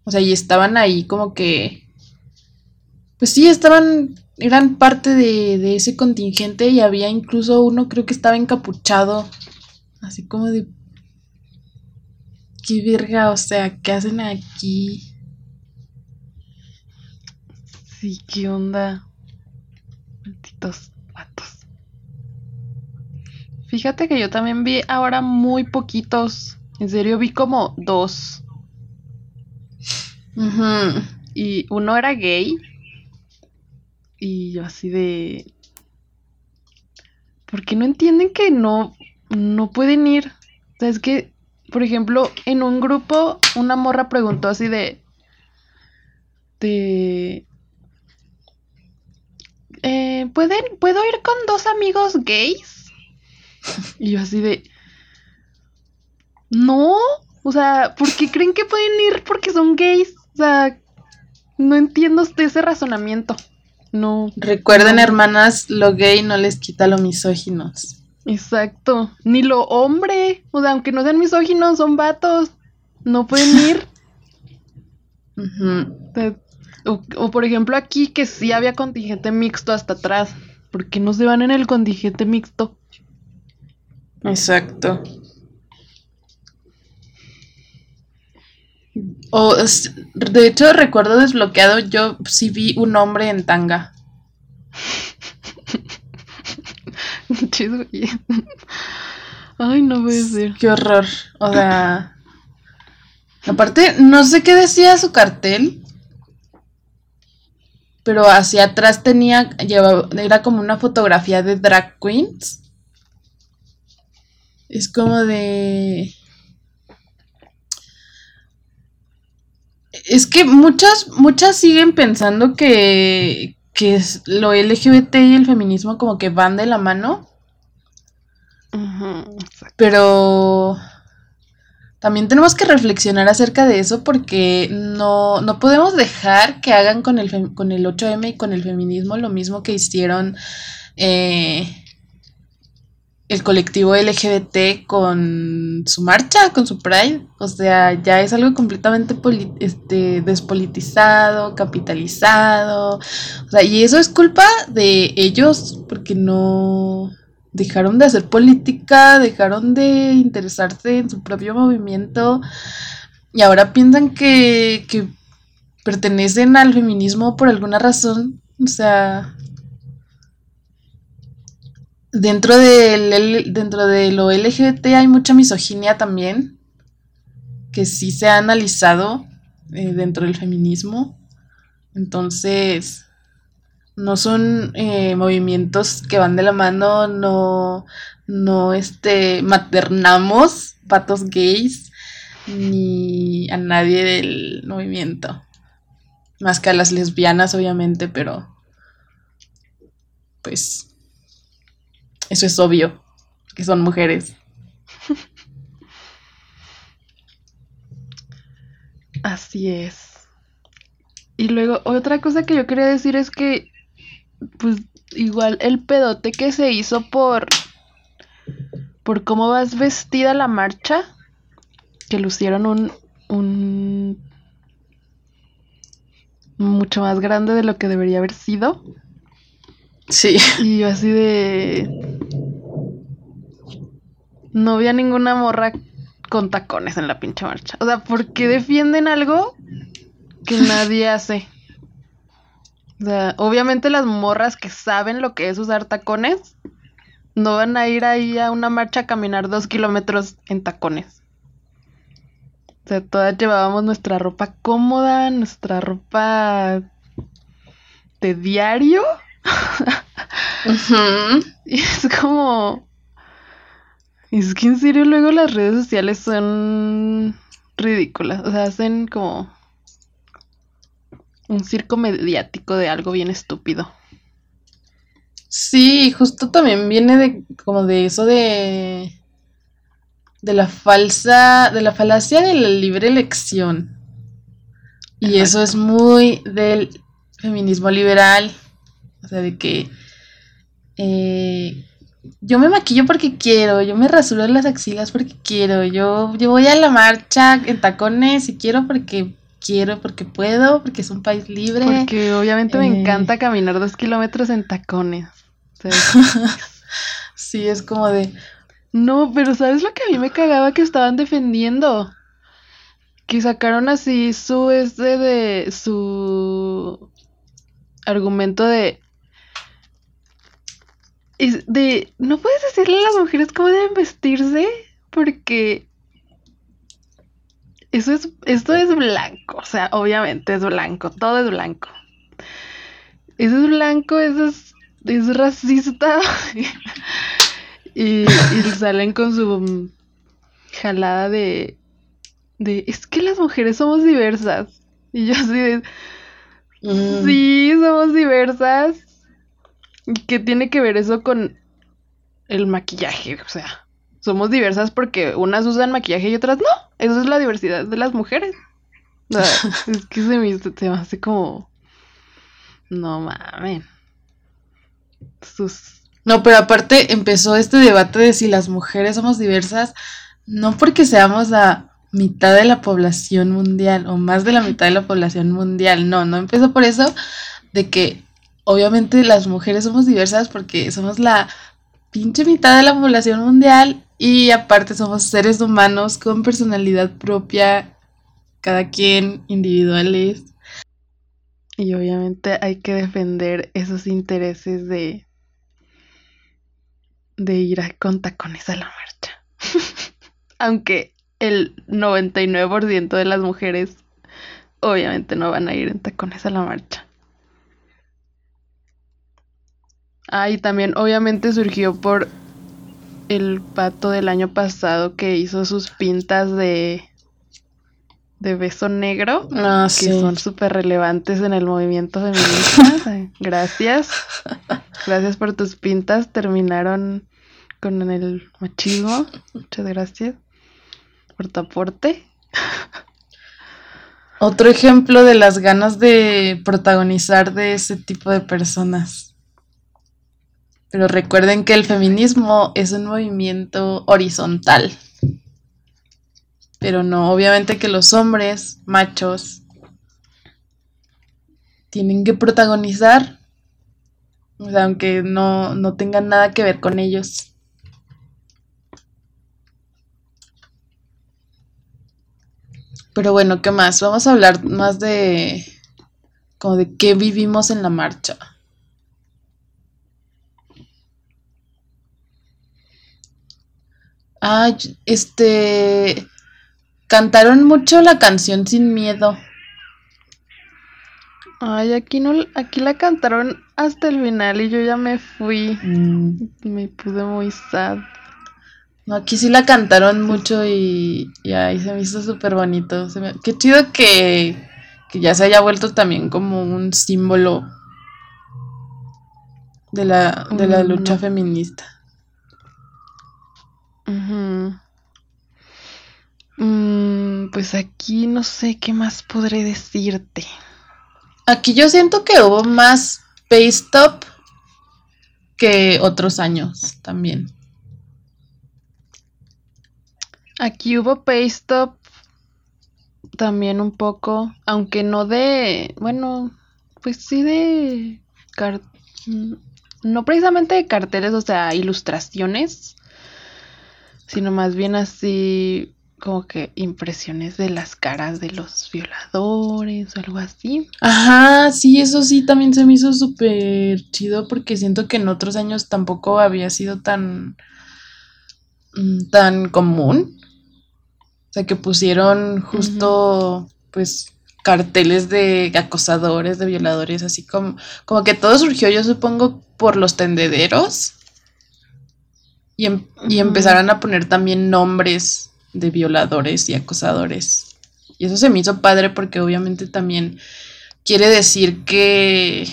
O sea, y estaban ahí como que, pues sí, estaban, eran parte de, de ese contingente y había incluso uno creo que estaba encapuchado, así como de, qué verga, o sea, ¿qué hacen aquí?
Sí, ¿qué onda? Malditos Fíjate que yo también vi ahora muy poquitos. En serio, vi como dos. Y uno era gay. Y yo así de... ¿Por qué no entienden que no, no pueden ir? O sea, es que, por ejemplo, en un grupo una morra preguntó así de... De... Eh, ¿pueden, ¿Puedo ir con dos amigos gays? Y yo así de... No, o sea, ¿por qué creen que pueden ir porque son gays? O sea, no entiendo ese razonamiento. No.
Recuerden, hermanas, lo gay no les quita lo misóginos.
Exacto. Ni lo hombre. O sea, aunque no sean misóginos, son vatos. No pueden ir. o, o, por ejemplo, aquí que sí había contingente mixto hasta atrás. ¿Por qué no se van en el contingente mixto?
Exacto. O, de hecho, recuerdo desbloqueado, yo sí vi un hombre en tanga.
Ay, no puede ser.
Qué horror. O sea. Aparte, no sé qué decía su cartel. Pero hacia atrás tenía. Llevaba, era como una fotografía de drag queens. Es como de... Es que muchas, muchas siguen pensando que, que lo LGBT y el feminismo como que van de la mano. Pero también tenemos que reflexionar acerca de eso porque no, no podemos dejar que hagan con el, con el 8M y con el feminismo lo mismo que hicieron eh, el colectivo LGBT con su marcha, con su Pride. O sea, ya es algo completamente este, despolitizado, capitalizado. O sea, y eso es culpa de ellos porque no dejaron de hacer política, dejaron de interesarse en su propio movimiento y ahora piensan que, que pertenecen al feminismo por alguna razón. O sea, Dentro, del, dentro de lo LGBT hay mucha misoginia también, que sí se ha analizado eh, dentro del feminismo. Entonces, no son eh, movimientos que van de la mano, no, no este, maternamos patos gays ni a nadie del movimiento. Más que a las lesbianas, obviamente, pero pues eso es obvio, que son mujeres.
Así es. Y luego, otra cosa que yo quería decir es que, pues, igual el pedote que se hizo por, por cómo vas vestida la marcha, que lucieron un, un, mucho más grande de lo que debería haber sido.
Sí.
Y yo así de... No había ninguna morra con tacones en la pinche marcha. O sea, ¿por qué defienden algo que nadie hace? O sea, obviamente las morras que saben lo que es usar tacones no van a ir ahí a una marcha a caminar dos kilómetros en tacones. O sea, todas llevábamos nuestra ropa cómoda, nuestra ropa de diario. Y es como... Es que en serio luego las redes sociales son ridículas. O sea, hacen como un circo mediático de algo bien estúpido.
Sí, justo también viene de como de eso de de la falsa de la falacia de la libre elección. Y eso es muy del feminismo liberal, o sea, de que eh, yo me maquillo porque quiero, yo me rasuro las axilas porque quiero, yo, yo voy a la marcha en tacones y quiero porque quiero, porque puedo, porque es un país libre.
Porque obviamente me eh. encanta caminar dos kilómetros en tacones.
sí, es como de...
No, pero ¿sabes lo que a mí me cagaba que estaban defendiendo? Que sacaron así su este de su argumento de de, no puedes decirle a las mujeres cómo deben vestirse porque eso es, esto es blanco, o sea, obviamente es blanco, todo es blanco. Eso es blanco, eso es, es racista. y, y salen con su jalada de, de, es que las mujeres somos diversas. Y yo así de, mm. sí, somos diversas ¿Qué tiene que ver eso con el maquillaje? O sea, somos diversas porque unas usan maquillaje y otras no. Eso es la diversidad de las mujeres. O sea, es que se me, se me hace como... No mames.
Sus... No, pero aparte empezó este debate de si las mujeres somos diversas, no porque seamos la mitad de la población mundial o más de la mitad de la población mundial, no, no empezó por eso de que obviamente las mujeres somos diversas porque somos la pinche mitad de la población mundial y aparte somos seres humanos con personalidad propia, cada quien individuales.
Y obviamente hay que defender esos intereses de de ir a, con tacones a la marcha. Aunque el 99% de las mujeres obviamente no van a ir en tacones a la marcha. Ah, y también obviamente surgió por el pato del año pasado que hizo sus pintas de de beso negro,
Ah,
que
sí.
son súper relevantes en el movimiento feminista. Gracias. Gracias por tus pintas. Terminaron con el machismo. Muchas gracias por tu aporte.
Otro ejemplo de las ganas de protagonizar de ese tipo de personas. Pero recuerden que el feminismo es un movimiento horizontal. Pero no, obviamente que los hombres, machos, tienen que protagonizar. O sea, aunque no, no tengan nada que ver con ellos. Pero bueno, ¿qué más? Vamos a hablar más de como de qué vivimos en la marcha. Ah, este cantaron mucho la canción Sin Miedo.
Ay, aquí no, aquí la cantaron hasta el final y yo ya me fui.
Mm,
Me pude muy sad.
No, aquí sí la cantaron mucho y, y ahí se me hizo súper bonito. Se me- Qué chido que, que ya se haya vuelto también como un símbolo de la, de la lucha feminista.
Mm, pues aquí no sé qué más podré decirte.
Aquí yo siento que hubo más pay stop que otros años también.
Aquí hubo pay stop también un poco, aunque no de, bueno, pues sí de, no precisamente de carteles, o sea, ilustraciones, sino más bien así como que impresiones de las caras de los violadores o algo así.
Ajá, sí, eso sí también se me hizo súper chido porque siento que en otros años tampoco había sido tan, mm, tan común. O sea, que pusieron justo, pues, carteles de acosadores, de violadores, así como, como que todo surgió, yo supongo, por los tendederos. Y, em- y empezaron a poner también nombres de violadores y acosadores. Y eso se me hizo padre porque obviamente también quiere decir que,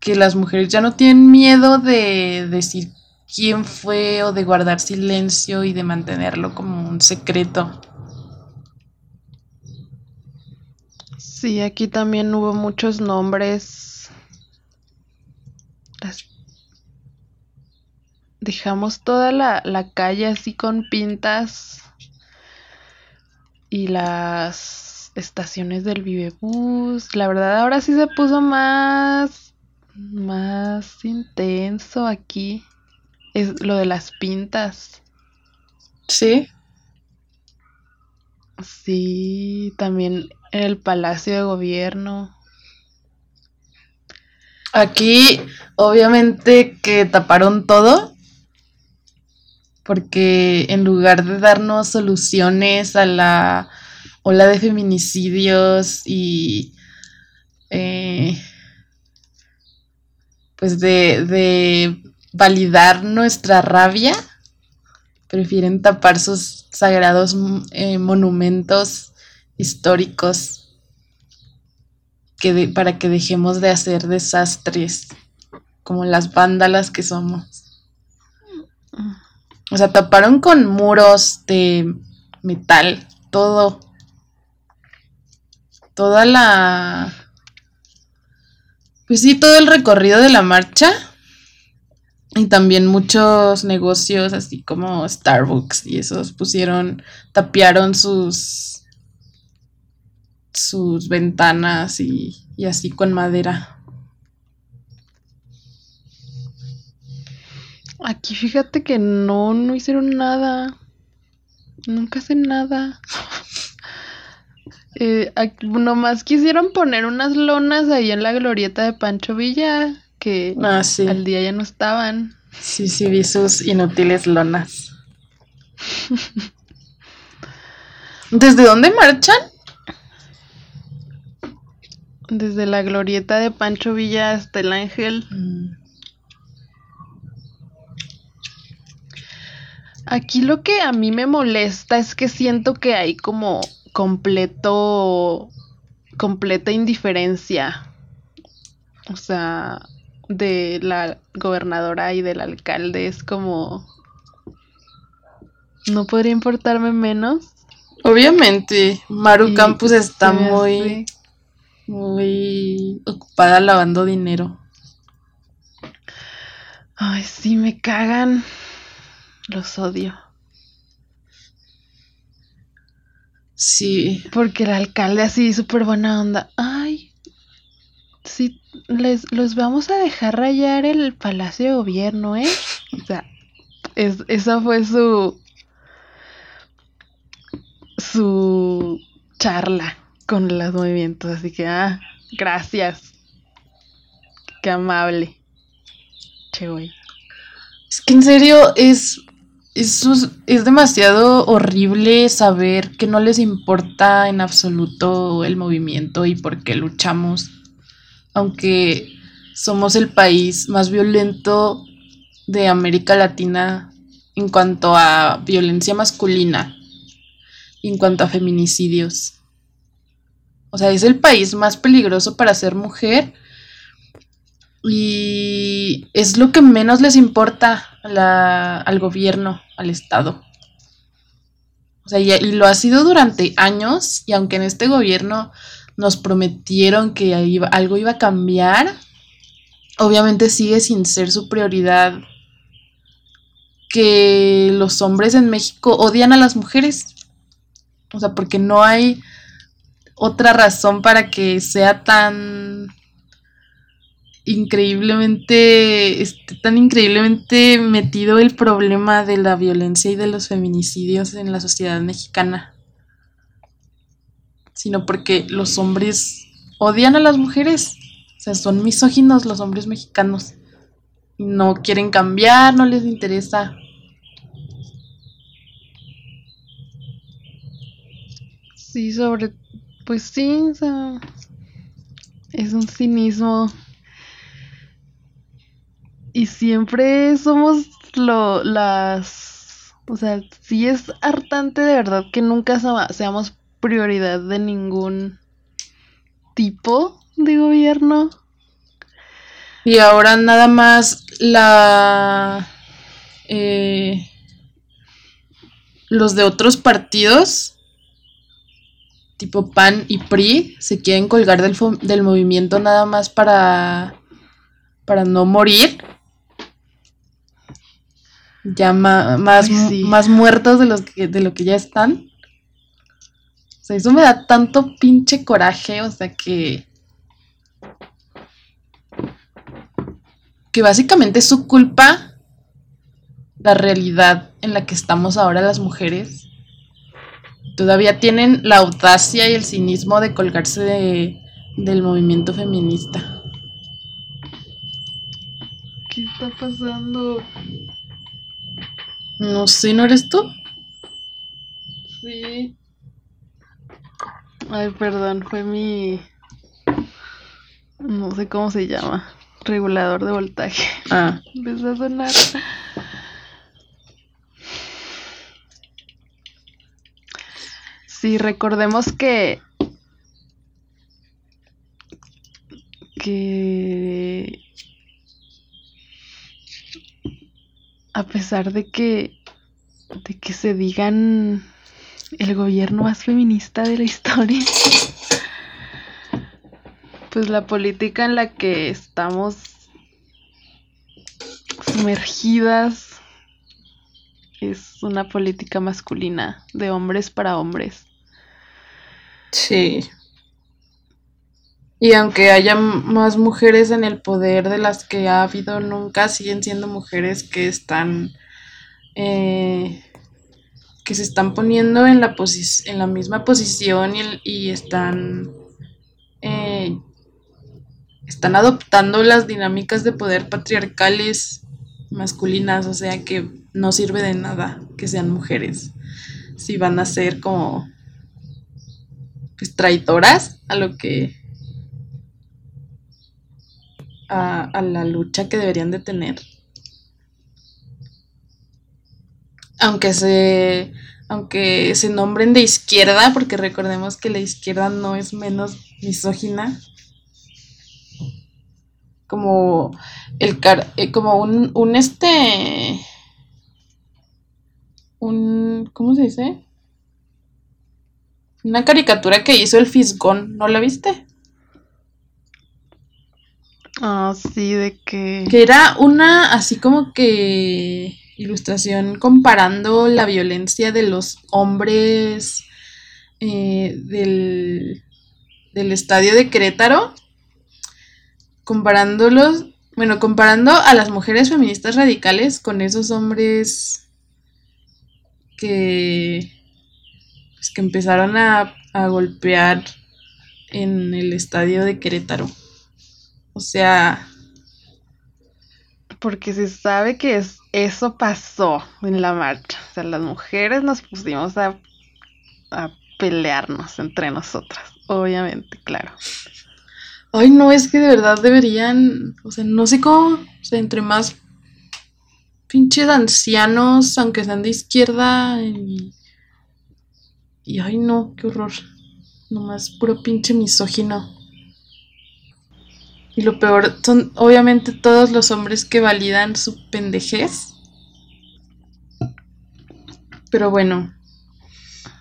que las mujeres ya no tienen miedo de decir quién fue o de guardar silencio y de mantenerlo como un secreto.
Sí, aquí también hubo muchos nombres. Las- Dejamos toda la, la calle así con pintas y las estaciones del Vivebus. La verdad, ahora sí se puso más, más intenso aquí. Es lo de las pintas.
Sí.
Sí, también en el Palacio de Gobierno.
Aquí, obviamente que taparon todo, porque en lugar de darnos soluciones a la ola de feminicidios y eh, pues de, de validar nuestra rabia, prefieren tapar sus sagrados mm, eh, monumentos históricos que para que dejemos de hacer desastres como las vándalas que somos. O sea, taparon con muros de metal, todo. Toda la... Pues sí, todo el recorrido de la marcha. Y también muchos negocios, así como Starbucks y esos pusieron, tapiaron sus sus ventanas y, y así con madera.
Aquí fíjate que no, no hicieron nada. Nunca hacen nada. Eh, aquí nomás quisieron poner unas lonas ahí en la glorieta de Pancho Villa, que
Ah, sí.
al día ya no estaban.
Sí, sí, vi sus inútiles lonas. ¿Desde dónde marchan?
Desde la glorieta de Pancho Villa hasta el Ángel. Aquí lo que a mí me molesta es que siento que hay como completo, completa indiferencia, o sea, de la gobernadora y del alcalde es como, no podría importarme menos.
Obviamente, Maru Campus está muy, muy ocupada lavando dinero.
Ay, sí, me cagan. Los odio.
Sí,
Porque el alcalde así, súper buena onda. Ay, sí, les, los vamos a dejar rayar el palacio de gobierno, ¿eh? O sea, es, esa fue su... su charla con los movimientos. Así que, ah, gracias. Qué amable. Che, güey.
es que en serio es, es, demasiado horrible saber que no les importa en absoluto el movimiento y por qué luchamos, aunque somos el país más violento de América Latina en cuanto a violencia masculina, en cuanto a feminicidios. O sea, es el país más peligroso para ser mujer y es lo que menos les importa al gobierno, al Estado. O sea, y, lo ha sido durante años, y aunque en este gobierno nos prometieron que algo iba a cambiar, obviamente sigue sin ser su prioridad que los hombres en México odian a las mujeres. O sea, porque no hay otra razón para que sea tan increíblemente, esté tan increíblemente metido el problema de la violencia y de los feminicidios en la sociedad mexicana. Sino porque los hombres odian a las mujeres. O sea, son misóginos los hombres mexicanos. No quieren cambiar, no les interesa.
Sí, sobre, pues sí, es un cinismo. Y siempre somos lo, las, o sea, sí es hartante de verdad que nunca seamos prioridad de ningún tipo de gobierno.
Y ahora nada más la... eh, los de otros partidos, tipo PAN y PRI, se quieren colgar del, del movimiento nada más para, para no morir. Ya ma- más,
Ay,
mu-
sí.
más muertos de, los que, de lo que ya están. O sea, eso me da tanto pinche coraje, o sea que... que básicamente es su culpa la realidad en la que estamos ahora las mujeres. Todavía tienen la audacia y el cinismo de colgarse de- del movimiento feminista.
¿Qué está pasando?
No sé, ¿no eres tú?
Sí. Ay, perdón, fue mi... No sé cómo se llama. Regulador de voltaje.
Ah,
Empezó a sonar. Sí, recordemos que. que. A pesar de que. de que se digan el gobierno más feminista de la historia. Pues la política en la que estamos sumergidas es una política masculina de hombres para hombres.
sí. Y aunque haya más mujeres en el poder de las que ha habido nunca, siguen siendo mujeres que están eh, que se están poniendo en la en la misma posición y, están eh, están adoptando las dinámicas de poder patriarcales masculinas, o sea que no sirve de nada que sean mujeres. Si van a ser como pues traidores a lo que a, la lucha que deberían de tener. Aunque se aunque se nombren de izquierda, porque recordemos que la izquierda no es menos misógina, como el eh, como un, un este un ¿cómo se dice? Una caricatura que hizo el Fisgón, ¿no la viste?
Ah, sí, de que
que era una así como que ilustración comparando la violencia de los hombres eh, del, del estadio de Querétaro, comparándolos, bueno, comparando a las mujeres feministas radicales con esos hombres que, pues, que empezaron a, a golpear en el estadio de Querétaro. O sea,
porque se sabe que es, eso pasó en la marcha. O sea, las mujeres nos pusimos a, a pelearnos entre nosotras, obviamente, claro.
Ay, no, es que de verdad deberían, o sea, no sé cómo, o sea, entre más pinches ancianos, aunque sean de izquierda, y, y ay, no, qué horror. Nomás puro pinche misógino. Y lo peor son obviamente todos los hombres que validan su pendejez. Pero bueno,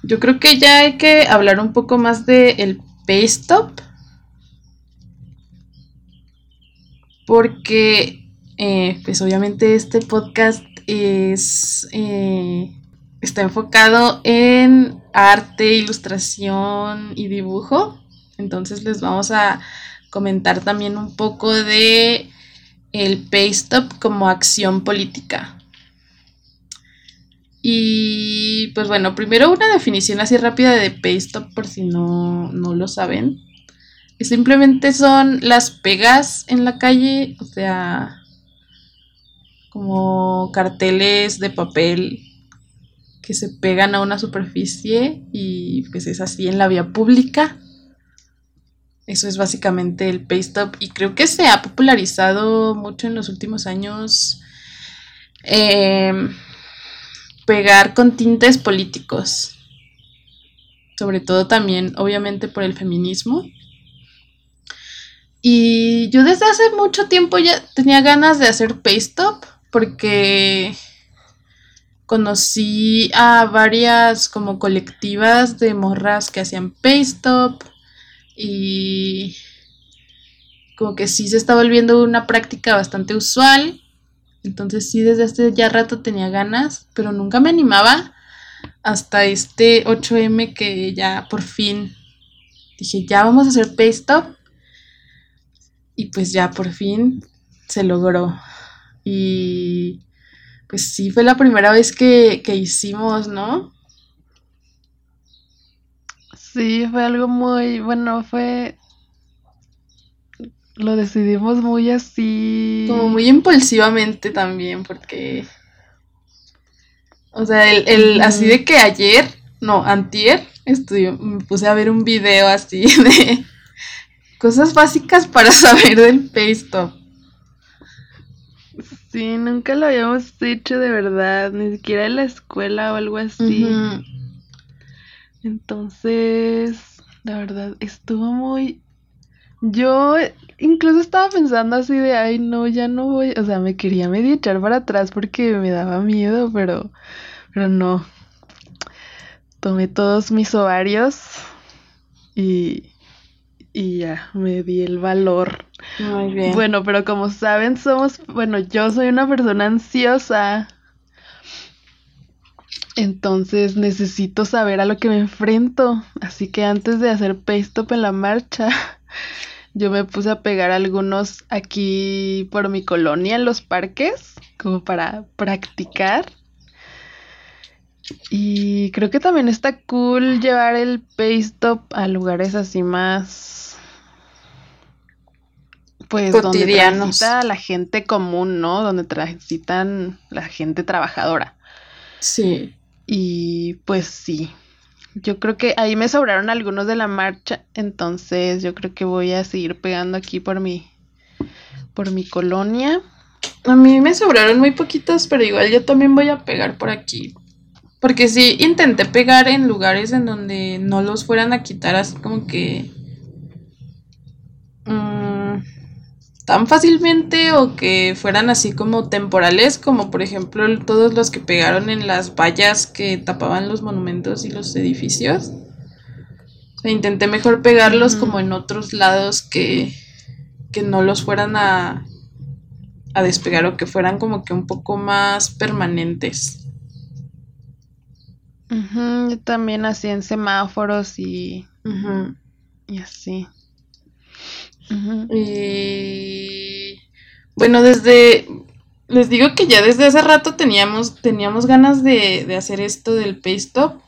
yo creo que ya hay que hablar un poco más de el pay stop. Porque, eh, pues obviamente este podcast es, eh, está enfocado en arte, ilustración y dibujo. Entonces les vamos a comentar también un poco de el pay stop como acción política. Y pues bueno, primero una definición así rápida de pay stop por si no, no lo saben. Simplemente son las pegas en la calle, o sea, como carteles de papel que se pegan a una superficie y pues es así en la vía pública. Eso es básicamente el stop y creo que se ha popularizado mucho en los últimos años em, pegar con tintes políticos. Sobre todo también, obviamente, por el feminismo. Y yo desde hace mucho tiempo ya tenía ganas de hacer stop porque conocí a varias como colectivas de morras que hacían stop y como que sí se está volviendo una práctica bastante usual. Entonces sí, desde hace ya rato tenía ganas, pero nunca me animaba hasta este 8M que ya por fin dije, ya vamos a hacer pay stop. Y pues ya por fin se logró. Y pues sí, fue la primera vez que, que hicimos, ¿no?
Sí, fue algo muy, bueno, fue, lo decidimos muy así.
Como muy impulsivamente también, porque, o sea, el, el así de que ayer, no, antier, estudió, me puse a ver un video así de cosas básicas para saber del stop.
Sí, nunca lo habíamos hecho de verdad, ni siquiera en la escuela o algo así. Entonces, la verdad, estuvo muy... Yo incluso estaba pensando así de, ay, no, ya no voy, o sea, me quería medio echar para atrás porque me daba miedo, pero, pero no. Tomé todos mis ovarios y, y ya, me di el valor.
Muy bien.
Bueno, pero como saben, somos, bueno, yo soy una persona ansiosa. Entonces necesito saber a lo que me enfrento. Así que antes de hacer stop en la marcha, yo me puse a pegar algunos aquí por mi colonia en los parques, como para practicar. Y creo que también está cool llevar el stop a lugares así más pues
Cotidianos.
donde transita la gente común, ¿no? Donde transitan la gente trabajadora.
Sí.
Y pues sí, yo creo que ahí me sobraron algunos de la marcha, entonces yo creo que voy a seguir pegando aquí por mi por mi colonia.
A mí me sobraron muy poquitos, pero igual yo también voy a pegar por aquí. Porque sí, intenté pegar en lugares en donde no los fueran a quitar así como que... mm, tan fácilmente o que fueran así como temporales, como por ejemplo todos los que pegaron en las vallas que tapaban los monumentos y los edificios. O sea, intenté mejor pegarlos como en otros lados que, que no los fueran a, a despegar o que fueran como que un poco más permanentes.
Yo también así en semáforos y, y así.
Y bueno, desde les digo que ya desde hace rato teníamos, teníamos ganas de, de hacer esto del pay stop.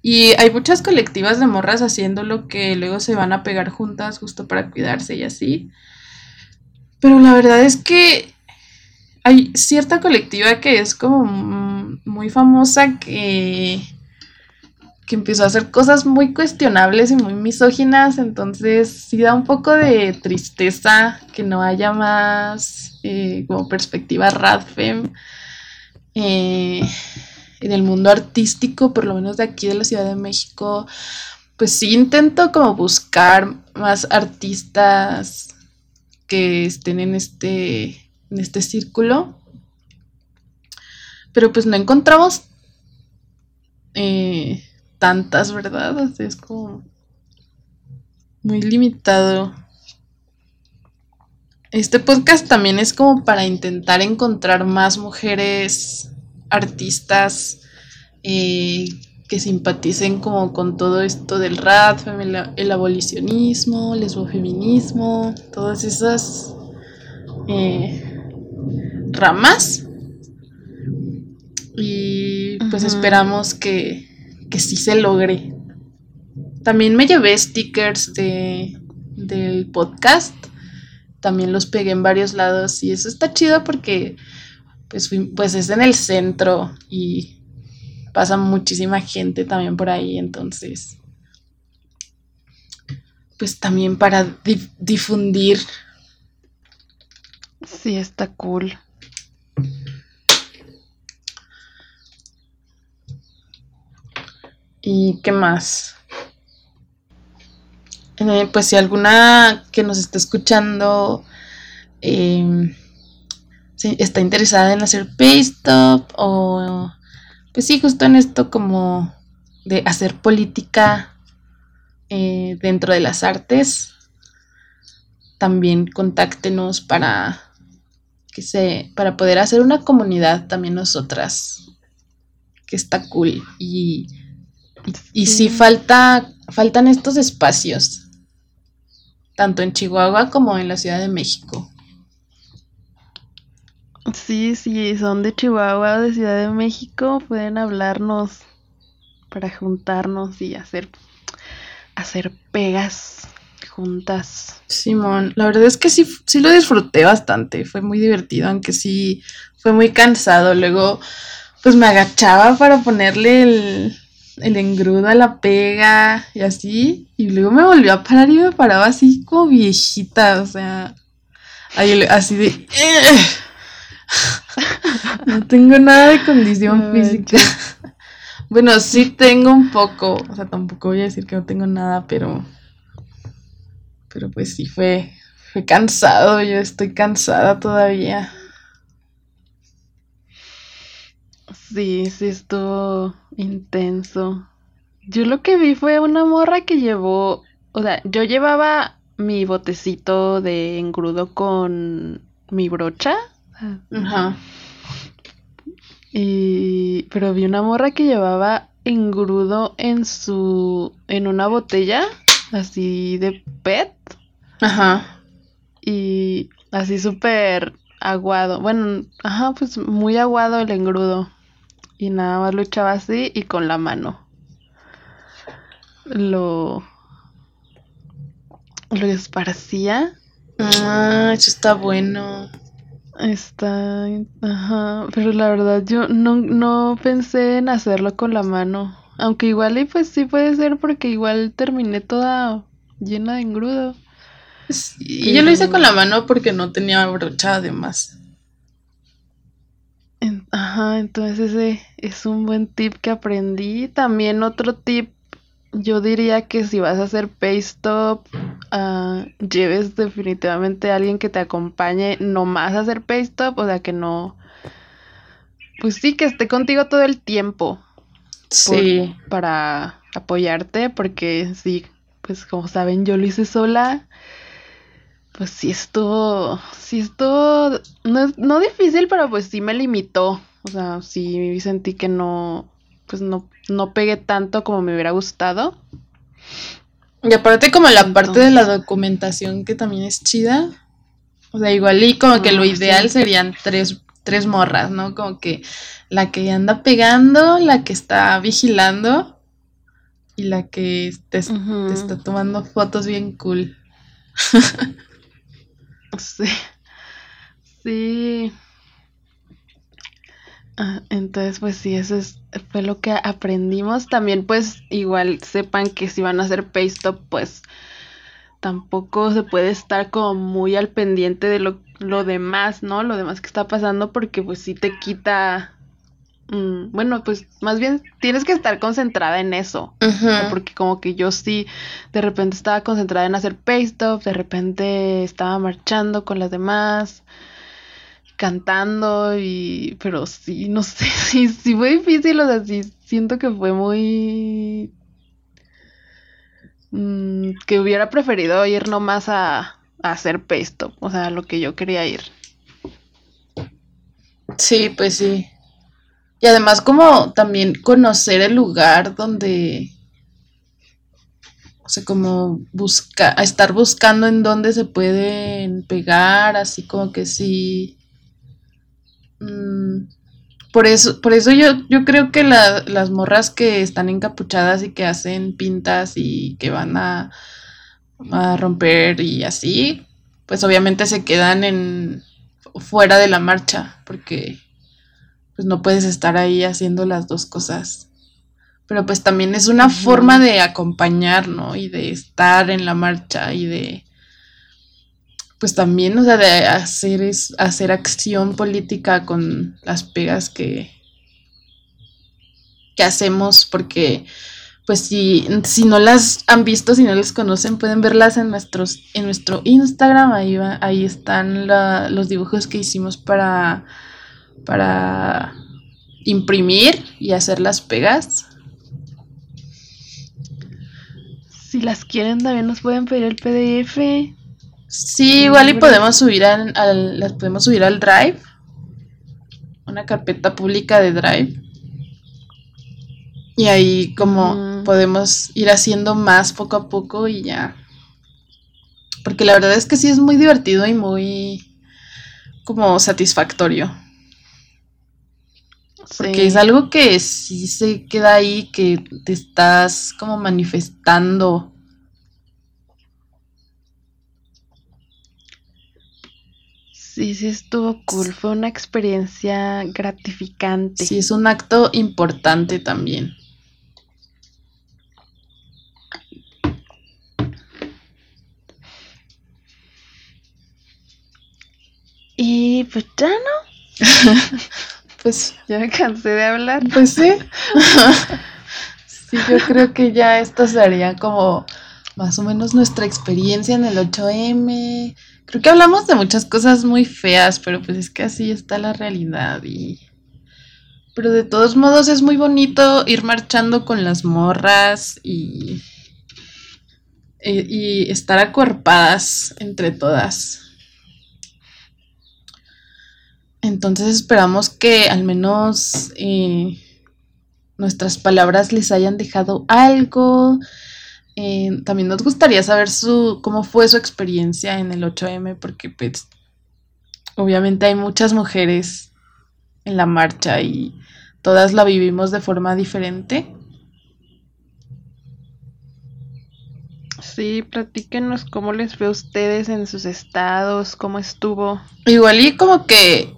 Y hay muchas colectivas de morras haciéndolo que luego se van a pegar juntas justo para cuidarse y así. Pero la verdad es que hay cierta colectiva que es como muy famosa que, que empezó a hacer cosas muy cuestionables y muy misóginas, entonces sí da un poco de tristeza que no haya más eh, como perspectiva radfem eh, en el mundo artístico, por lo menos de aquí de la Ciudad de México. Pues sí intento como buscar más artistas que estén en este, en este círculo. Pero pues no encontramos eh, tantas, ¿verdad? O sea, es como muy limitado. Este podcast también es como para intentar encontrar más mujeres artistas eh, que simpaticen como con todo esto del rap, el, abolicionismo, el lesbofeminismo, todas esas eh, ramas. Y pues esperamos que, que sí se logre. También me llevé stickers de, del podcast. También los pegué en varios lados y eso está chido porque pues, pues es en el centro y pasa muchísima gente también por ahí, entonces pues también para dif- difundir.
Sí, está cool.
¿Y qué más? Eh, pues si alguna que nos está escuchando sí, está interesada en hacer pay stop o pues sí, justo en esto como de hacer política eh, dentro de las artes, también contáctenos para que se, para poder hacer una comunidad también nosotras, que está cool y y sí falta, faltan estos espacios, tanto en Chihuahua como en la Ciudad de México.
Sí, sí, son de Chihuahua o de Ciudad de México, pueden hablarnos para juntarnos y hacer, hacer pegas juntas.
Simón, la verdad es que sí, sí lo disfruté bastante, fue muy divertido, aunque sí fue muy cansado. Luego, pues me agachaba para ponerle el, el engrudo a la pega y así, y luego me volvió a parar y me paraba así como viejita, o sea, ahí, así de... No tengo nada de condición
No
física. Bueno, sí tengo un poco, o sea, tampoco voy a decir que no tengo nada, pero pero pues sí fue fue cansado, yo estoy cansada todavía.
Sí, sí estuvo intenso. Yo lo que vi fue una morra que llevó, o sea, yo llevaba mi botecito de engrudo con mi brocha.
Ajá.
Y pero vi una morra que llevaba engrudo en su en una botella así de PET
Ajá.
y así súper aguado. Bueno, ajá, pues muy aguado el engrudo. Y nada más lo echaba así y con la mano. Lo lo esparcía.
Ah, eso está bueno.
Está, ajá, pero la verdad yo no, no pensé en hacerlo con la mano. Aunque igual y pues sí puede ser porque igual terminé toda llena de engrudo.
Sí, yo lo hice con la mano porque no tenía brocha además.
Ajá, entonces ese es un buen tip que aprendí. También otro tip, yo diría que si vas a hacer paste-up, ah, lleves definitivamente a alguien que te acompañe nomás a hacer paste-up, o sea, que no... Pues sí, que esté contigo todo el tiempo.
Sí.
para apoyarte, porque sí, pues como saben, yo lo hice sola pues sí estuvo, sí estuvo, no, no difícil, pero pues sí me limitó. O sea, sí sentí que no, pues no, no pegué tanto como me hubiera gustado.
Y aparte como la parte de la documentación que también es chida. O sea, igual y como que lo ah, ideal serían tres, tres morras, ¿no? Como que la que anda pegando, la que está vigilando y la que te, te está tomando fotos bien cool.
Sí. Sí. Ah, entonces, pues sí, eso es, fue lo que aprendimos. También, pues, igual sepan que si van a hacer paste pues tampoco se puede estar como muy al pendiente de lo, lo demás, ¿no? Lo demás que está pasando, porque pues sí te quita Mm, bueno, pues más bien tienes que estar concentrada en eso. Porque como que yo sí, de repente estaba concentrada en hacer paste de repente estaba marchando con las demás, cantando y... Pero sí, no sé, sí, sí fue difícil, o sea, sí siento que fue muy... Mm, que hubiera preferido ir nomás a, a hacer paste o sea, lo que yo quería ir.
Sí, pues sí. Y además como también conocer el lugar donde, o sea, como busca, estar buscando en dónde se pueden pegar, así como que sí. Mm, por eso, por eso yo, yo creo que las morras que están encapuchadas y que hacen pintas y que van a, a romper y así, pues obviamente se quedan en fuera de la marcha, porque pues no puedes estar ahí haciendo las dos cosas. Pero pues también es una forma de acompañar, ¿no? Y de estar en la marcha y de, pues también, o sea, de hacer, es, hacer acción política con las pegas que, que hacemos, porque pues si, si no las han visto, si no las conocen, pueden verlas en nuestros, en nuestro Instagram, ahí ahí están los dibujos que hicimos para para imprimir y hacer las pegas.
Si las quieren también nos pueden pedir el PDF.
Sí, igual y podemos subir al, las podemos subir al Drive. Una carpeta pública de Drive. Y ahí como podemos ir haciendo más poco a poco y ya. Porque la verdad es que sí es muy divertido y muy como satisfactorio. Porque es algo que sí se queda ahí, que te estás como manifestando.
Sí, sí estuvo cool, fue una experiencia gratificante.
Sí, es un acto importante también.
Y pues ya no.
pues
ya me cansé de hablar.
Pues sí. sí, yo creo que ya esto sería como más o menos nuestra experiencia en el 8M. Creo que hablamos de muchas cosas muy feas, pero pues es que así está la realidad y pero de todos modos es muy bonito ir marchando con las morras y y estar acuerpadas entre todas. Entonces esperamos que al menos eh, nuestras palabras les hayan dejado algo. Eh, también nos gustaría saber su, cómo fue su experiencia en el 8M, porque pues obviamente hay muchas mujeres en la marcha y todas la vivimos de forma diferente.
Sí, platíquenos cómo les fue a ustedes en sus estados, cómo estuvo.
Igual y como que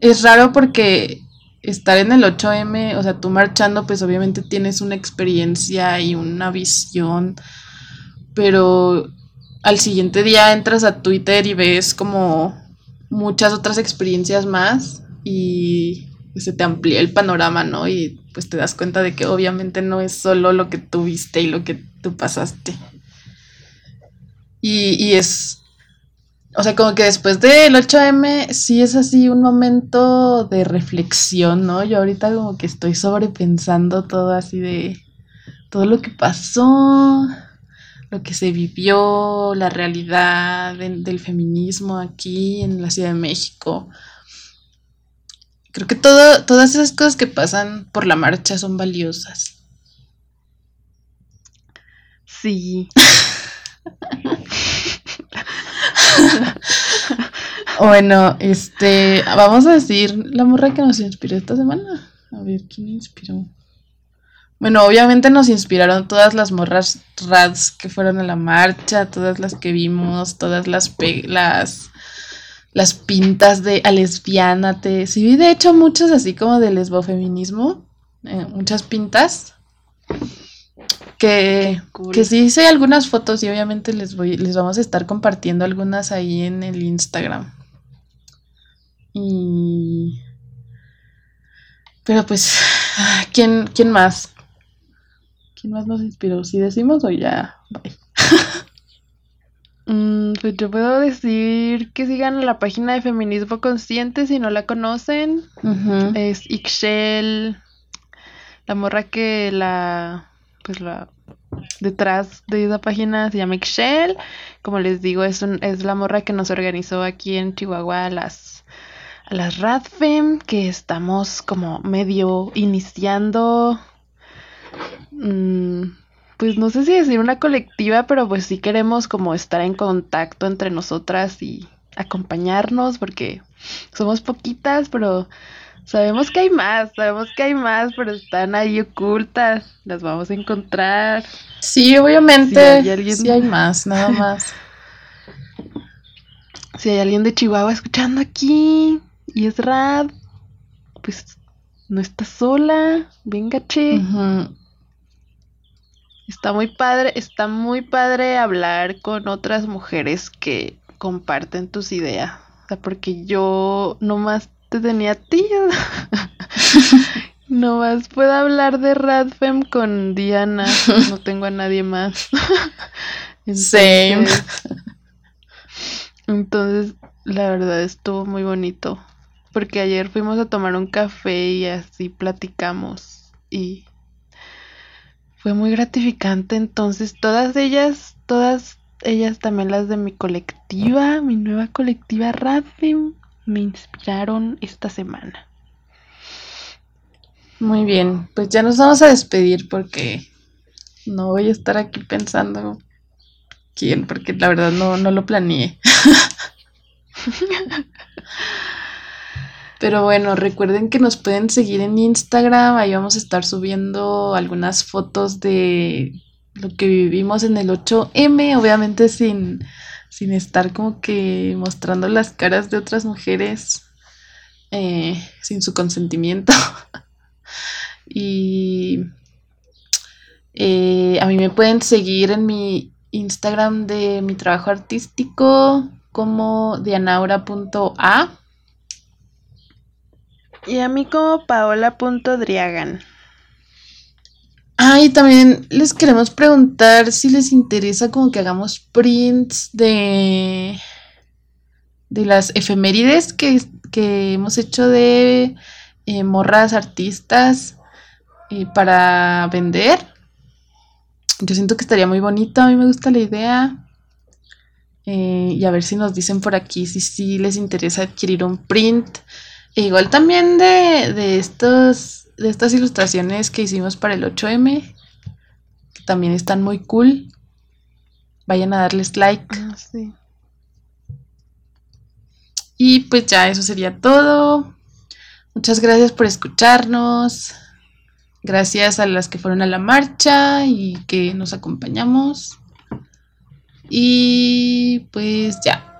es raro porque estar en el 8M, o sea, tú marchando, pues obviamente tienes una experiencia y una visión, pero al siguiente día entras a Twitter y ves como muchas otras experiencias más y se te amplía el panorama, ¿no? Y pues te das cuenta de que obviamente no es solo lo que tú viste y lo que tú pasaste. Y es, o sea, como que después del 8M sí es así un momento de reflexión, ¿no? Yo ahorita como que estoy sobrepensando todo así de todo lo que pasó, lo que se vivió, la realidad del feminismo aquí en la Ciudad de México. Creo que todo, todas esas cosas que pasan por la marcha son valiosas.
Sí.
bueno, este, vamos a decir la morra que nos inspiró esta semana. A ver, ¿quién inspiró? Bueno, obviamente nos inspiraron todas las morras rads que fueron a la marcha, todas las que vimos, todas las las las pintas de a lesbiánate. Sí, vi de hecho muchas así como de lesbofeminismo, eh, muchas pintas. Que, que sí hice algunas fotos y obviamente les voy, les vamos a estar compartiendo algunas ahí en el Instagram. Y pero pues, ¿quién, quién más? ¿Quién más nos inspiró? ¿Si decimos o ya? Bye.
Mm, pues yo puedo decir que sigan la página de Feminismo Consciente si no la conocen. Es Ixchel, la morra que la, pues la, detrás de esa página se llama Ixchel. Como les digo, es, es la morra que nos organizó aquí en Chihuahua las, a las Radfem, que estamos como medio iniciando. Mmm, pues no sé si decir una colectiva, pero pues sí queremos como estar en contacto entre nosotras y acompañarnos porque somos poquitas, pero sabemos que hay más, sabemos que hay más, pero están ahí ocultas, las vamos a encontrar.
Sí, obviamente, hay alguien... sí hay más, nada más.
si hay alguien de Chihuahua escuchando aquí y es rad, pues no está sola, venga, che. Está muy padre, está muy padre hablar con otras mujeres que comparten tus ideas. O sea, porque yo nomás te tenía a ti. nomás puedo hablar de Radfem con Diana. No tengo a nadie más.
Same.
Entonces, la verdad estuvo muy bonito. Porque ayer fuimos a tomar un café y así platicamos. Y fue muy gratificante. Entonces, todas ellas, todas ellas también las de mi colectiva, mi nueva colectiva Radfem, me inspiraron esta semana.
Muy bien, pues ya nos vamos a despedir porque no voy a estar aquí pensando quién, porque la verdad no, no lo planeé. Pero bueno, recuerden que nos pueden seguir en Instagram, ahí vamos a estar subiendo algunas fotos de lo que vivimos en el 8M, obviamente sin, sin estar como que mostrando las caras de otras mujeres eh, sin su consentimiento. y eh, a mí me pueden seguir en mi Instagram de mi trabajo artístico como dianaura.a
y a mí como paola.driagan.
Ah, y también les queremos preguntar si les interesa como que hagamos prints de, de las efemérides que, hemos hecho de eh, morras artistas eh, para vender. Yo siento que estaría muy bonito, a mí me gusta la idea. Eh, y a ver si nos dicen por aquí si sí les interesa adquirir un print Igual también de, estos, de estas ilustraciones que hicimos para el 8M, que también están muy cool. Vayan a darles like.
Ah, sí.
Y pues ya eso sería todo. Muchas gracias por escucharnos. Gracias a las que fueron a la marcha y que nos acompañamos. Y pues ya.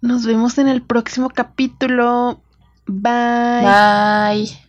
Nos vemos en el próximo capítulo. Bye.
Bye.